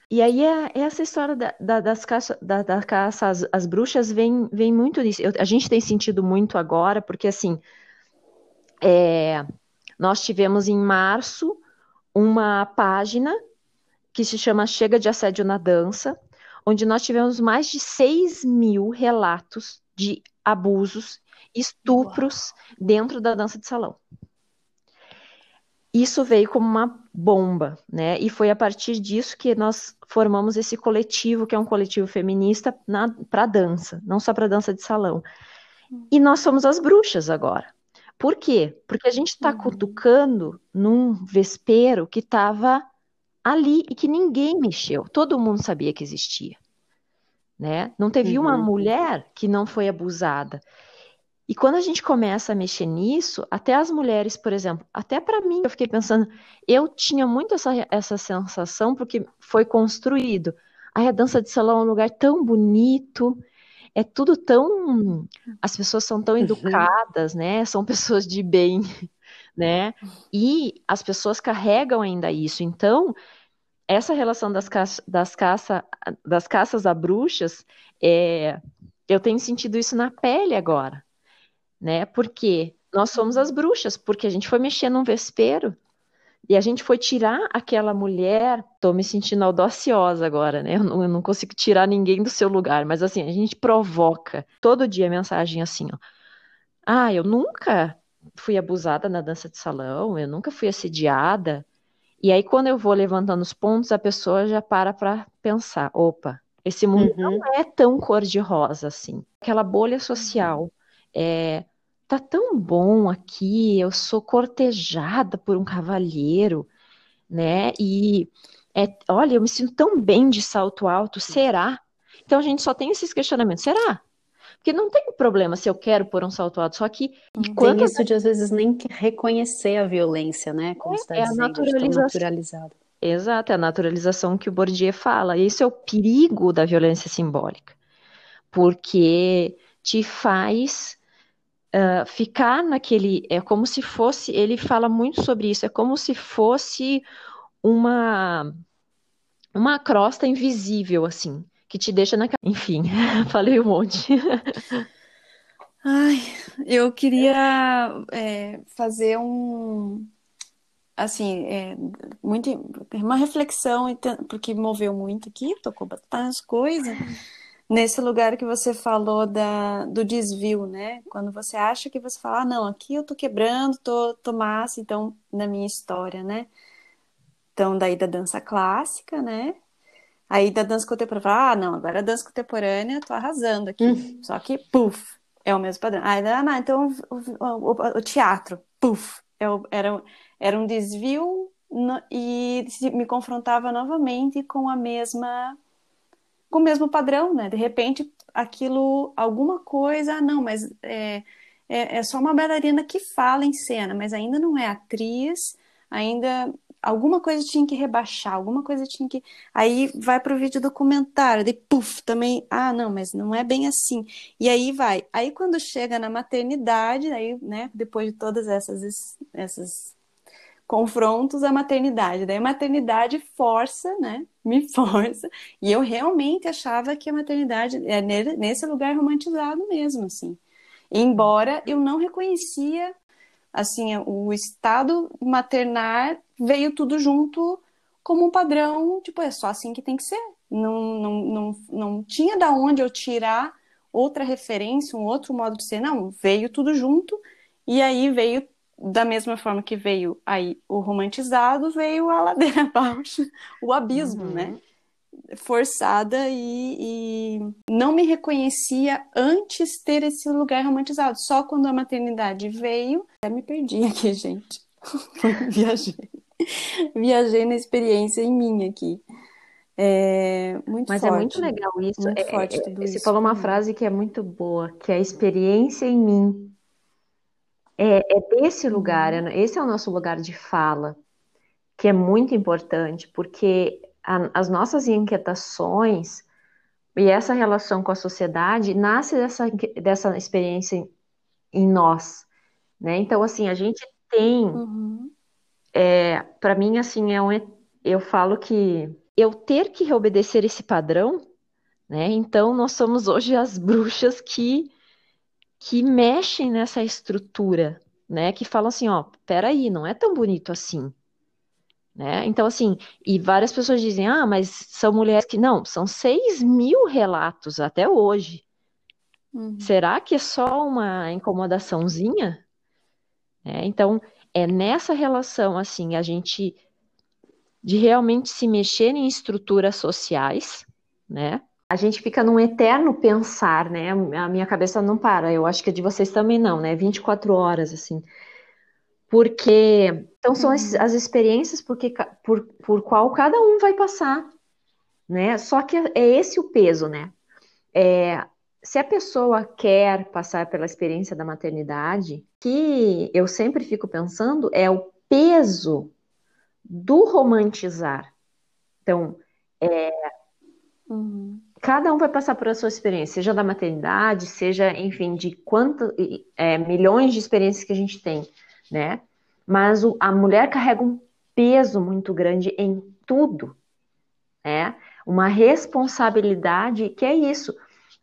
E aí é, é essa história da, da, das caça, da, da caça às, às, bruxas vem, vem muito disso. Eu, a gente tem sentido muito agora, porque assim é, nós tivemos em março uma página que se chama Chega de Assédio na Dança, onde nós tivemos mais de 6 mil relatos de abusos, estupros Uau. dentro da dança de salão. Isso veio como uma bomba, né? E foi a partir disso que nós formamos esse coletivo, que é um coletivo feminista para dança, não só para dança de salão. E nós somos as bruxas agora. Por quê? Porque a gente está uhum. cutucando num vespeiro que estava ali e que ninguém mexeu. Todo mundo sabia que existia. Né? Não teve uhum. uma mulher que não foi abusada. E quando a gente começa a mexer nisso, até as mulheres, por exemplo, até para mim, eu fiquei pensando, eu tinha muito essa, essa sensação porque foi construído. Aí a dança de salão é um lugar tão bonito, é tudo tão. As pessoas são tão uhum. educadas, né? São pessoas de bem, né? E as pessoas carregam ainda isso. Então, essa relação das, caça, das, caça, das caças a bruxas, é, eu tenho sentido isso na pele agora, né? Porque nós somos as bruxas, porque a gente foi mexer num vespeiro e a gente foi tirar aquela mulher. Tô me sentindo audaciosa agora, né? Eu não, eu não consigo tirar ninguém do seu lugar, mas assim, a gente provoca todo dia mensagem assim, ó. Ah, eu nunca fui abusada na dança de salão, eu nunca fui assediada. E aí, quando eu vou levantando os pontos, a pessoa já para para pensar: opa, esse mundo uhum. não é tão cor-de-rosa assim. Aquela bolha social é. Tá tão bom aqui, eu sou cortejada por um cavalheiro, né? E é, olha, eu me sinto tão bem de salto alto, será? Então a gente só tem esses questionamentos, será? Porque não tem problema se eu quero pôr um salto alto, só que enquanto tem isso de às vezes nem reconhecer a violência, né? Como é, está é dizendo, a naturalização. Exato, é a naturalização que o Bourdieu fala. Isso é o perigo da violência simbólica, porque te faz ficar naquele. É como se fosse. Ele fala muito sobre isso. É como se fosse uma uma crosta invisível, assim, que te deixa na. Enfim, falei um monte. Ai, eu queria é, fazer um. Assim, é, muito, uma reflexão, porque moveu muito aqui, tocou bastante coisas. Nesse lugar que você falou da, do desvio, né? Quando você acha que você fala, ah, não, aqui eu tô quebrando, tô, tô massa, então, na minha história, né? Então, daí da dança clássica, né? Aí da dança contemporânea, ah, não, agora a dança contemporânea, tô arrasando aqui. Hum. Só que, puf, é o mesmo padrão. Aí, ah, não, então o, o, o, o teatro, puf, é era, era um desvio no, e me confrontava novamente com a mesma, com o mesmo padrão, né? De repente, aquilo, alguma coisa, ah, não, mas é, é, é só uma bailarina que fala em cena, mas ainda não é atriz, ainda alguma coisa tinha que rebaixar, alguma coisa tinha que. Aí vai para o vídeo documentário, de puf, também. Ah, não, mas não é bem assim. E aí vai. Aí quando chega na maternidade, aí, né, depois de todas essas, essas confrontos, a maternidade. Daí a maternidade força, né? Me força. E eu realmente achava que a maternidade é nesse lugar romantizado mesmo, assim. Embora eu não reconhecia assim, o estado maternar veio tudo junto como um padrão, tipo, é só assim que tem que ser. Não, não, não, não tinha da onde eu tirar outra referência, um outro modo de ser, não, veio tudo junto, e aí veio, da mesma forma que veio aí o romantizado, veio a ladeira abaixo, o abismo, né? uhum. né? forçada e, e, não me reconhecia antes ter esse lugar romantizado. Só quando a maternidade veio, eu me perdi aqui, gente. Viajei. Viajei na experiência em mim aqui. É muito Mas forte. é muito legal isso. Muito é, forte é, tudo você isso. falou uma frase que é muito boa, que é a experiência em mim. É, é desse lugar, é, esse é o nosso lugar de fala, que é muito importante, porque a, as nossas inquietações e essa relação com a sociedade nasce dessa, dessa experiência em nós, né? Então, assim, a gente tem, uhum. é, para mim, assim, é um, eu falo que eu ter que obedecer esse padrão, né? Então, nós somos hoje as bruxas que que mexem nessa estrutura, né? Que falam assim, ó, peraí, não é tão bonito assim. Né? Então, assim, e várias pessoas dizem, ah, mas são mulheres que. Não, são 6 mil relatos até hoje. Uhum. Será que é só uma incomodaçãozinha? É, então, é nessa relação, assim, a gente de realmente se mexer em estruturas sociais, né? A gente fica num eterno pensar, né? A minha cabeça não para, eu acho que a de vocês também não, né? 24 horas, assim porque então são as, uhum. as experiências porque, por, por qual cada um vai passar, né? Só que é esse o peso, né? É, se a pessoa quer passar pela experiência da maternidade, que eu sempre fico pensando é o peso do romantizar. Então, é, uhum. Cada um vai passar por a sua experiência, seja da maternidade, seja, enfim, de quantos é, milhões de experiências que a gente tem né? Mas o, a mulher carrega um peso muito grande em tudo, né? Uma responsabilidade que é isso.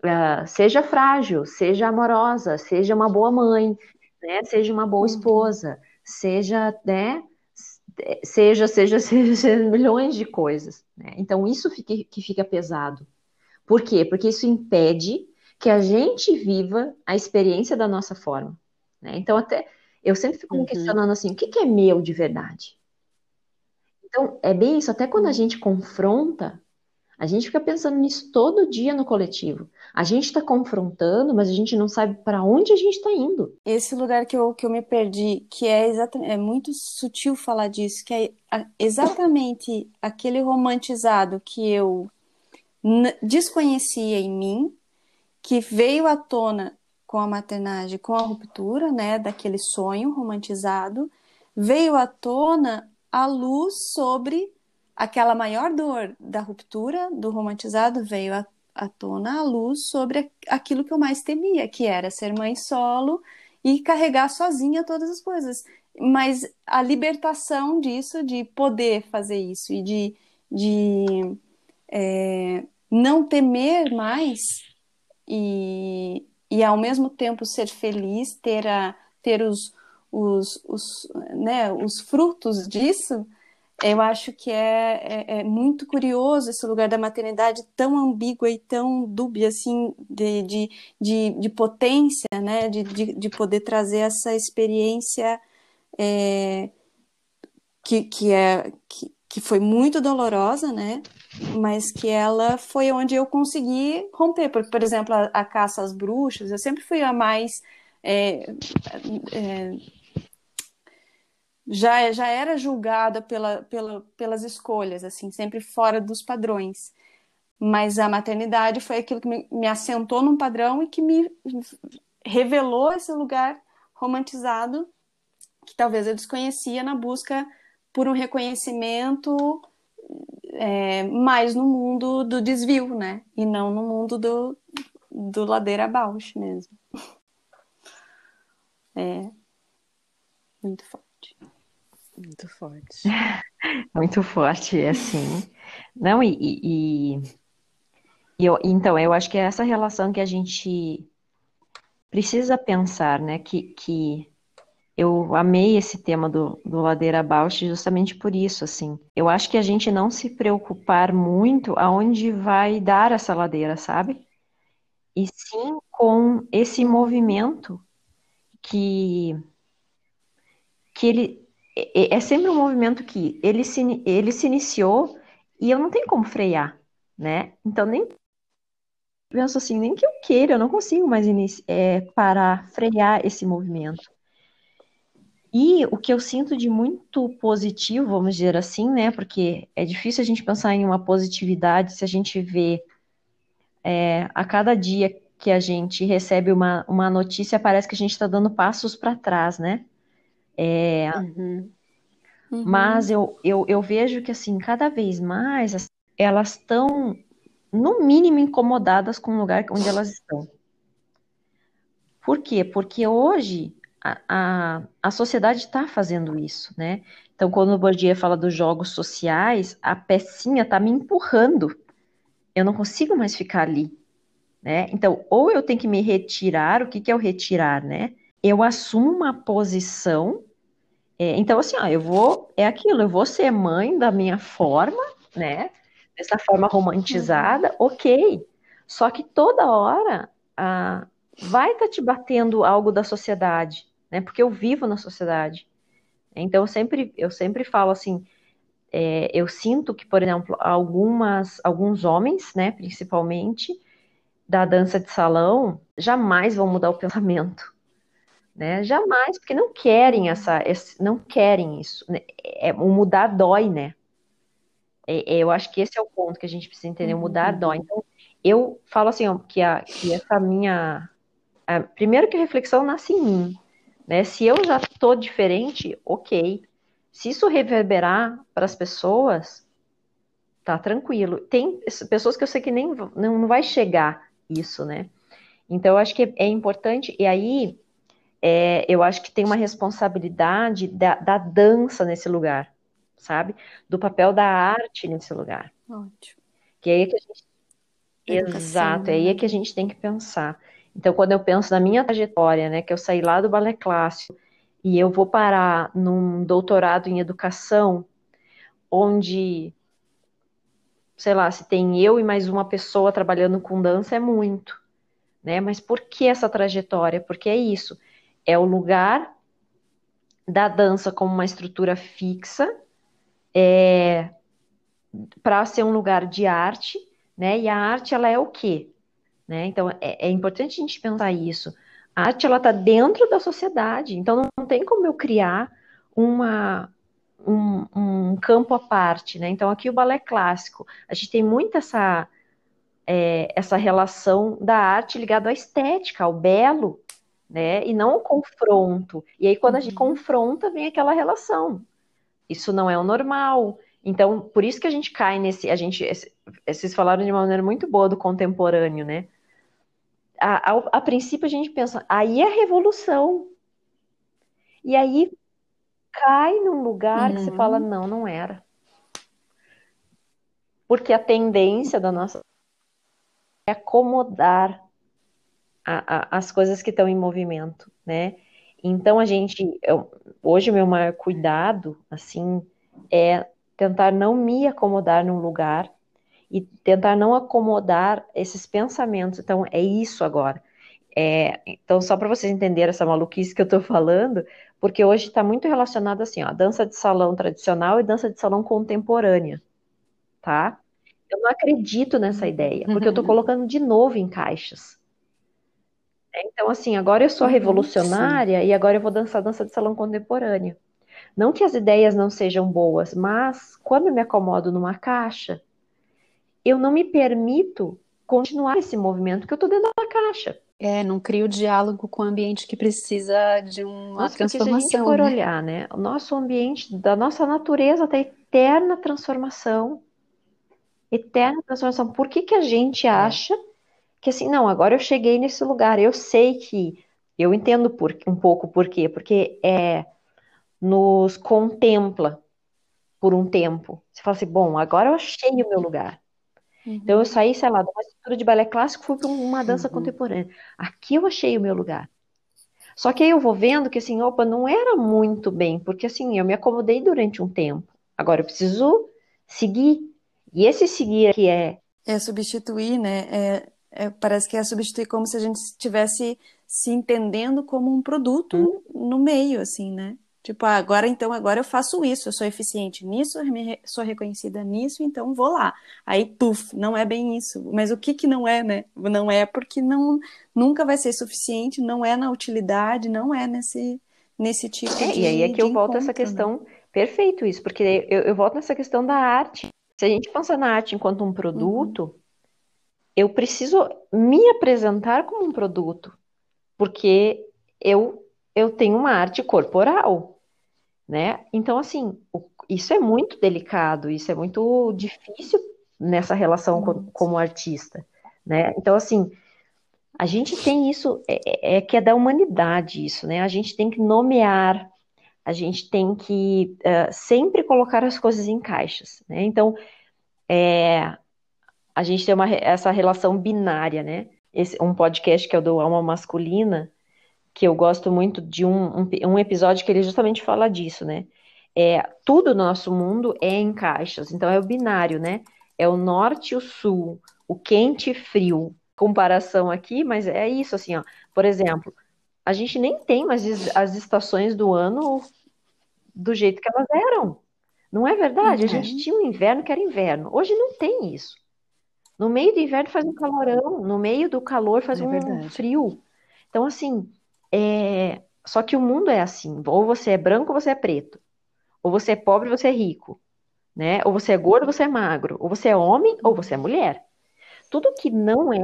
Uh, seja frágil, seja amorosa, seja uma boa mãe, né? Seja uma boa uhum. esposa, seja, né? Seja, seja, seja, milhões de coisas. Né? Então, isso fica, que fica pesado. Por quê? Porque isso impede que a gente viva a experiência da nossa forma. Né? Então, até eu sempre fico me uhum. questionando assim, o que, que é meu de verdade? Então, é bem isso, até quando a gente confronta, a gente fica pensando nisso todo dia no coletivo. A gente está confrontando, mas a gente não sabe para onde a gente está indo. Esse lugar que eu, que eu me perdi, que é exatamente, é muito sutil falar disso, que é exatamente aquele romantizado que eu desconhecia em mim que veio à tona com a maternagem, com a ruptura, né, daquele sonho romantizado, veio à tona a luz sobre aquela maior dor da ruptura, do romantizado, veio à, à tona a luz sobre aquilo que eu mais temia, que era ser mãe solo e carregar sozinha todas as coisas. Mas a libertação disso, de poder fazer isso e de, de é, não temer mais e, e ao mesmo tempo ser feliz, ter, a, ter os, os, os, né, os frutos disso, eu acho que é, é, é, muito curioso esse lugar da maternidade tão ambígua e tão dúbia, assim, de, de, de, de potência, né, de, de, de, poder trazer essa experiência é, que, que, é, que, que foi muito dolorosa, né, mas que ela foi onde eu consegui romper, porque, por exemplo, a, a caça às bruxas, eu sempre fui a mais... É, é, já, já era julgada pela, pela, pelas escolhas, assim, sempre fora dos padrões. Mas a maternidade foi aquilo que me, me assentou num padrão e que me revelou esse lugar romantizado que talvez eu desconhecia na busca por um reconhecimento é, mais no mundo do desvio, né? E não no mundo do, do ladeira abaixo mesmo. É muito forte. Muito forte. Muito forte, é assim. Não, e, e, e eu, então, eu acho que é essa relação que a gente precisa pensar, né? Que, que eu amei esse tema do, do Ladeira Abaixo justamente por isso, assim. Eu acho que a gente não se preocupar muito aonde vai dar essa ladeira, sabe? E sim com esse movimento que, que ele é, é, sempre um movimento que ele se, ele se iniciou e eu não tenho como frear, né? Então, nem penso assim, nem que eu queira, eu não consigo mais é, parar, frear esse movimento. E o que eu sinto de muito positivo, vamos dizer assim, né? Porque é difícil a gente pensar em uma positividade se a gente vê é, a cada dia que a gente recebe uma, uma notícia, parece que a gente está dando passos para trás, né? É, uhum. Uhum. Mas eu, eu, eu vejo que, assim, cada vez mais elas estão, no mínimo, incomodadas com o lugar onde elas estão. Por quê? Porque hoje a, a, a sociedade está fazendo isso, né? Então, quando o Bourdieu fala dos jogos sociais, a pecinha está me empurrando. Eu não consigo mais ficar ali, né? Então, ou eu tenho que me retirar, o que, que é o retirar, né? eu assumo uma posição. É, então, assim, ó, eu vou, é aquilo, eu vou ser mãe da minha forma, né? Dessa forma romantizada, uhum. ok. Só que toda hora ah, vai estar tá te batendo algo da sociedade, né? Porque eu vivo na sociedade. Então, eu sempre, eu sempre falo assim, é, eu sinto que, por exemplo, algumas, alguns homens, né, principalmente, da dança de salão, jamais vão mudar o pensamento né? Jamais, porque não querem essa, esse, não querem isso. Né? É, o mudar dói, né? É, é, eu acho que esse é o ponto que a gente precisa entender. O mudar uhum. dói. Então, eu falo assim, ó, que, a, que essa minha, a, primeiro que a reflexão nasce em mim, né? Se eu já estou diferente, ok. Se isso reverberar para as pessoas, tá tranquilo. Tem pessoas que eu sei que nem não, vai chegar isso, né? Então, eu acho que é importante, e aí é, eu acho que tem uma responsabilidade da, da, dança nesse lugar, sabe? Do papel da arte nesse lugar. Ótimo. Que é aí que a gente. Educação, Exato, é aí né? que a gente tem que pensar. Então, quando eu penso na minha trajetória, né, que eu saí lá do balé clássico e eu vou parar num doutorado em educação, onde, sei lá, se tem eu e mais uma pessoa trabalhando com dança, é muito, né? Mas por que essa trajetória? Porque é isso é o lugar da dança como uma estrutura fixa, é, para ser um lugar de arte, né? E a arte ela é o quê? Né? Então é, é importante a gente pensar isso. A arte ela está dentro da sociedade, então não, não tem como eu criar uma, um, um, campo à parte, né? Então aqui o balé clássico, a gente tem muito essa é, essa relação da arte ligada à estética, ao belo, né? E não ao confronto. E aí, quando a gente uhum. confronta, vem aquela relação. Isso não é o normal. Então, por isso que a gente cai nesse. A gente, vocês falaram de uma maneira muito boa do contemporâneo, né? A, a, a princípio a gente pensa, aí é revolução. E aí cai num lugar uhum. que você fala, uhum. não, não era. Porque a tendência da nossa é acomodar a, a, as coisas que estão em movimento, né? Então a gente, eu, hoje o meu maior cuidado, assim, é tentar não me acomodar num lugar e tentar não acomodar esses pensamentos. Então é isso agora. É, então só para vocês entenderem essa maluquice que eu estou falando, porque hoje está muito relacionado assim, ó, dança de salão tradicional e dança de salão contemporânea, tá? Eu não acredito nessa ideia, porque eu estou colocando de novo em caixas. É, então, assim, agora eu sou uhum, revolucionária Sim. e agora eu vou dançar dança de salão contemporânea. Não que as ideias não sejam boas, mas quando eu me acomodo numa caixa, eu não me permito continuar esse movimento que eu estou dentro da caixa. É, não crio diálogo com o ambiente que precisa de uma Nossa, transformação. se a gente for né? olhar, né, o nosso ambiente, da nossa natureza, está eterna transformação. Eterna transformação. Por que, que a gente é. acha que assim, não, agora eu cheguei nesse lugar, eu sei que eu entendo por, um pouco por quê, porque é nos contempla por um tempo. Você fala assim, bom, agora eu achei o meu lugar. Uhum. Então eu saí, sei lá, de uma estrutura de balé clássico, fui para uma dança uhum. contemporânea. Aqui eu achei o meu lugar. Só que aí eu vou vendo que assim, opa, não era muito bem, porque assim, eu me acomodei durante um tempo. Agora eu preciso seguir. E esse seguir aqui é é substituir, né? É, é, parece que é substituir como se a gente estivesse se entendendo como um produto hum. no meio, assim, né? Tipo, ah, agora então, agora eu faço isso, eu sou eficiente nisso, sou reconhecida nisso, então vou lá. Aí, puf, não é bem isso. Mas o que que não é, né? Não é porque não, nunca vai ser suficiente, não é na utilidade, não é nesse, nesse tipo é, de E aí é que eu volto a essa né? questão, né? perfeito isso, porque eu, eu volto nessa questão da arte. Se a gente pensa na arte enquanto um produto, uhum eu preciso me apresentar como um produto, porque eu, eu tenho uma arte corporal, né? Então, assim, isso é muito delicado, isso é muito difícil nessa relação com, como artista, né? Então, assim, a gente tem isso, é, é, é que é da humanidade isso, né? A gente tem que nomear, a gente tem que uh, sempre colocar as coisas em caixas, né? Então, é, a gente tem uma, essa relação binária, né? Esse, um podcast que é o do Alma Masculina, que eu gosto muito de um, um, um, episódio que ele justamente fala disso, né? É, tudo no nosso mundo é em caixas, então é o binário, né? É o norte e o sul, o quente e frio. Comparação aqui, mas é isso, assim, ó. Por exemplo, a gente nem tem mais as estações do ano do jeito que elas eram. Não é verdade? Uhum. A gente tinha um inverno que era inverno. Hoje não tem isso. No meio do inverno faz um calorão, no meio do calor faz é um verdade. frio. Então, assim, é... só que o mundo é assim: ou você é branco ou você é preto, ou você é pobre ou você é rico, né? Ou você é gordo ou você é magro, ou você é homem ou você é mulher. Tudo que não é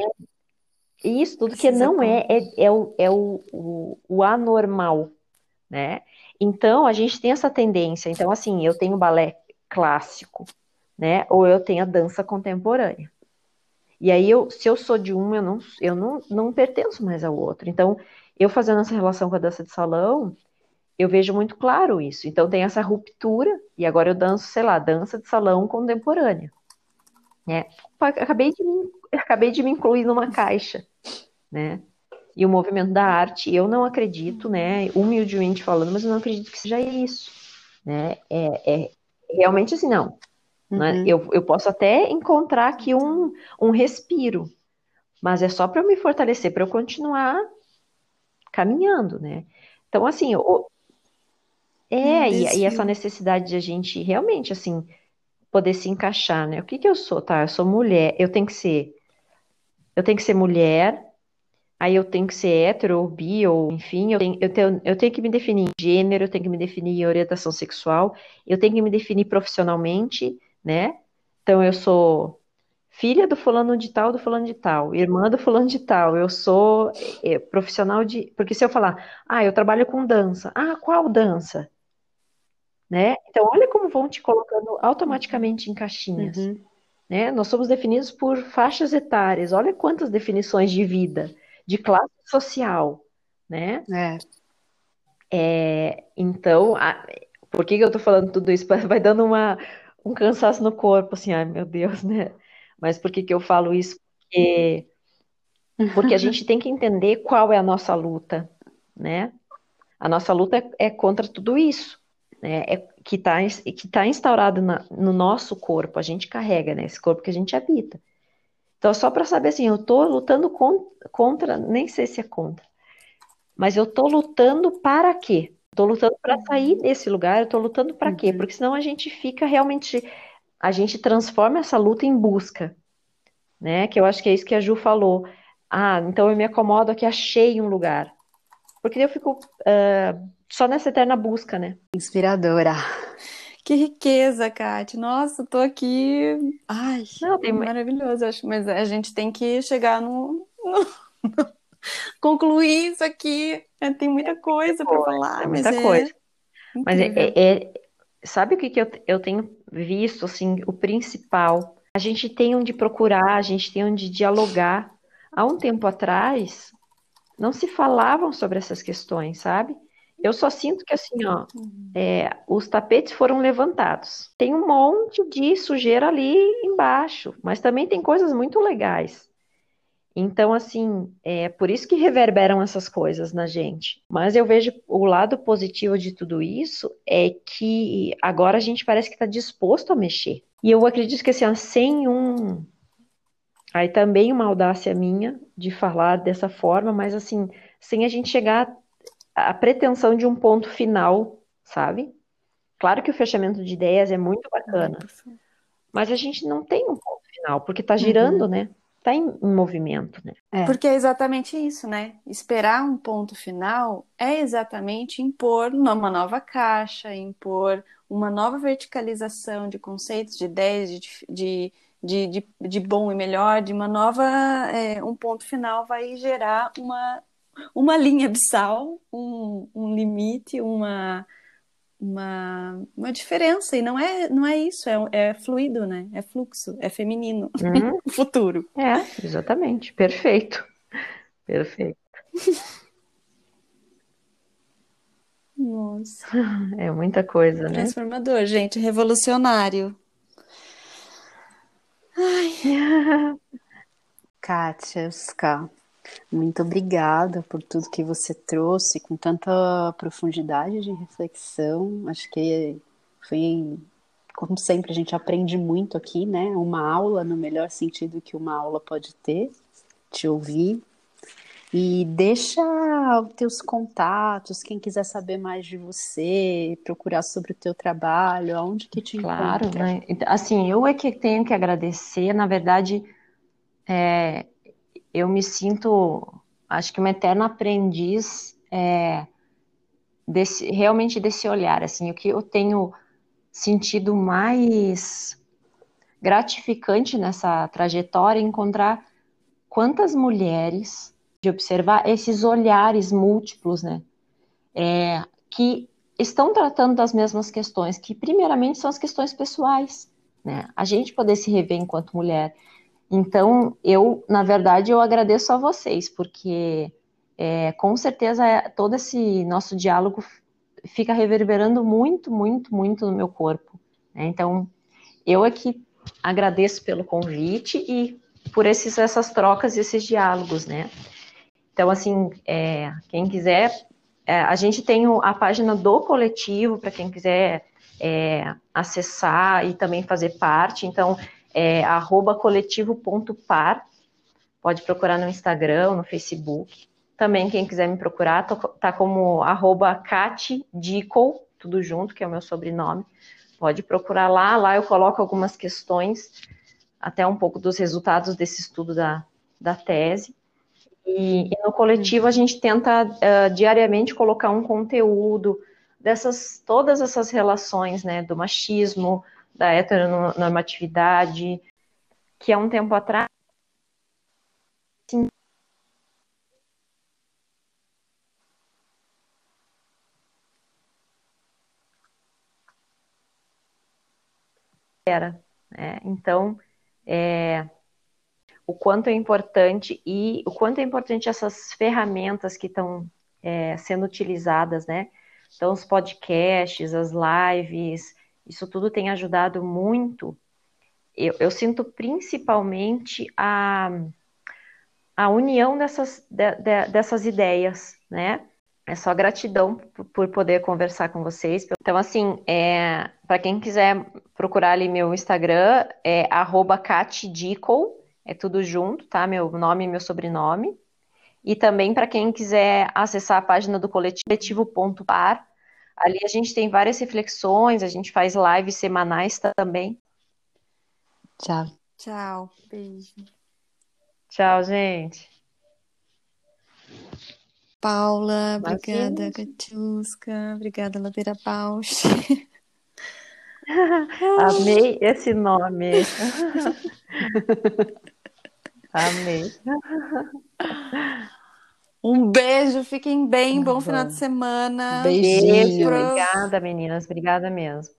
isso, tudo que não é, é, é, o, é o, o, o anormal, né? Então, a gente tem essa tendência. Então, assim, eu tenho balé clássico, né? Ou eu tenho a dança contemporânea. E aí, eu, se eu sou de um, eu não, eu não, não pertenço mais ao outro. Então, eu fazendo essa relação com a dança de salão, eu vejo muito claro isso. Então, tem essa ruptura, e agora eu danço, sei lá, dança de salão contemporânea. Né? Acabei, de me, acabei de me incluir numa caixa, né? E o movimento da arte, eu não acredito, né? Humildemente falando, mas eu não acredito que seja isso, né? É, é realmente assim, não. Né? Uhum. Eu, eu posso até encontrar aqui um, um respiro, mas é só para eu me fortalecer, para eu continuar caminhando, né? Então, assim, o, é, e, e, essa necessidade de a gente realmente, assim, poder se encaixar, né? O que que eu sou, tá? Eu sou mulher, eu tenho que ser, eu tenho que ser mulher, aí eu tenho que ser hétero ou bi, ou enfim, eu tenho, eu tenho, eu tenho que me definir em gênero, eu tenho que me definir em orientação sexual, eu tenho que me definir profissionalmente, né? Então eu sou filha do fulano de tal, do fulano de tal, irmã do fulano de tal, eu sou é, profissional de. Porque se eu falar, ah, eu trabalho com dança, ah, qual dança? Né? Então, olha como vão te colocando automaticamente em caixinhas. Uhum. Né? Nós somos definidos por faixas etárias, olha quantas definições de vida, de classe social, né? É. É, então, a, por que, que eu tô falando tudo isso? Vai dando uma, um cansaço no corpo, assim, ai meu Deus, né? Mas por que, que eu falo isso? Porque, porque a gente tem que entender qual é a nossa luta, né? A nossa luta é, é contra tudo isso, né? É, que está que tá instaurado na, no nosso corpo, a gente carrega, né? Esse corpo que a gente habita. Então, só para saber assim, eu estou lutando con contra, nem sei se é contra, mas eu estou lutando para quê? Estou lutando para sair desse lugar, eu estou lutando para quê? Uhum. Porque senão a gente fica realmente, a gente transforma essa luta em busca, né? Que eu acho que é isso que a Ju falou. Ah, então eu me acomodo aqui, achei um lugar. Porque eu fico uh, só nessa eterna busca, né? Inspiradora. Que riqueza, Kate. Nossa, tô aqui. Ai, Não, tem... maravilhoso, acho. Mas a gente tem que chegar no... no concluir isso aqui. É, tem muita coisa para falar. Tem muita mas coisa. É mas é, é, sabe o que, que eu, eu tenho visto, assim, o principal? A gente tem onde procurar, a gente tem onde dialogar. Há um tempo atrás, não se falavam sobre essas questões, sabe? Eu só sinto que assim, ó, é, os tapetes foram levantados. Tem um monte de sujeira ali embaixo, mas também tem coisas muito legais. Então, assim, é por isso que reverberam essas coisas na gente. Mas eu vejo o lado positivo de tudo isso é que agora a gente parece que está disposto a mexer. E eu acredito que, assim, sem um. Aí também uma audácia minha de falar dessa forma, mas, assim, sem a gente chegar à pretensão de um ponto final, sabe? Claro que o fechamento de ideias é muito bacana, mas a gente não tem um ponto final, porque está girando, uhum. né? Está em, em, movimento, né? É. Porque é exatamente isso, né? Esperar um ponto final é exatamente impor uma nova caixa, impor uma nova verticalização de conceitos, de ideias, de, de, de, de, de bom e melhor, de uma nova. É, um ponto final vai gerar uma, uma linha abissal, um, um limite, uma uma, uma diferença, e não é, não é isso, é, é fluido, né? É fluxo, é feminino, uhum. futuro. É, exatamente, perfeito, perfeito. Nossa. É muita coisa, né? Transformador, gente, revolucionário. Ai. Kátia, muito obrigada por tudo que você trouxe, com tanta profundidade de reflexão. Acho que foi, como sempre, a gente aprende muito aqui, né? Uma aula no melhor sentido que uma aula pode ter, te ouvir. E deixa os teus contatos, quem quiser saber mais de você, procurar sobre o teu trabalho, aonde que te claro, encontra. Claro, né? Assim, eu é que tenho que agradecer, na verdade, é, eu me sinto, acho que uma eterna aprendiz é, desse, realmente desse olhar, assim, o que eu tenho sentido mais gratificante nessa trajetória é encontrar quantas mulheres, de observar esses olhares múltiplos, né, é, que estão tratando das mesmas questões, que primeiramente são as questões pessoais, né, a gente poder se rever enquanto mulher, então, eu, na verdade, eu agradeço a vocês, porque é, com certeza é, todo esse nosso diálogo fica reverberando muito, muito, muito no meu corpo. Né? Então, eu aqui agradeço pelo convite e por esses, essas trocas e esses diálogos, né? Então, assim, é, quem quiser, é, a gente tem a página do coletivo para quem quiser é, acessar e também fazer parte. Então, é coletivo.par. Pode procurar no Instagram, no Facebook. Também, quem quiser me procurar, tá como arroba Dico, tudo junto, que é o meu sobrenome. Pode procurar lá, lá eu coloco algumas questões, até um pouco dos resultados desse estudo da, da tese. E, e no coletivo a gente tenta uh, diariamente colocar um conteúdo dessas todas essas relações, né, do machismo, da heteronormatividade, que há um tempo atrás era. Né? Então, é, o quanto é importante e o quanto é importante essas ferramentas que estão é, sendo utilizadas, né? Então, os podcasts, as lives, isso tudo tem ajudado muito. Eu, eu sinto principalmente a, a união dessas, de, de, dessas ideias, né? É só gratidão por poder conversar com vocês. Então, assim, é, para quem quiser procurar ali meu Instagram, é @catdico, é tudo junto, tá? Meu nome e meu sobrenome. E também para quem quiser acessar a página do coletivo.par, ali a gente tem várias reflexões, a gente faz lives semanais também. Tchau. Tchau. Beijo. Tchau, gente. Paula, obrigada, Katiuska, obrigada, Ladeira Bausch. Amei esse nome. Amei. Um beijo, fiquem bem, bom final de semana. Beijo, obrigada, meninas, obrigada mesmo.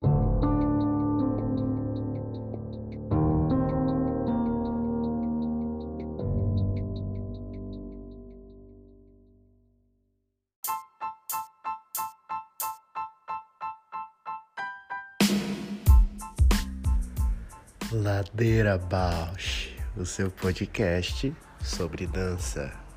Ladeira Bausch, o seu podcast sobre dança.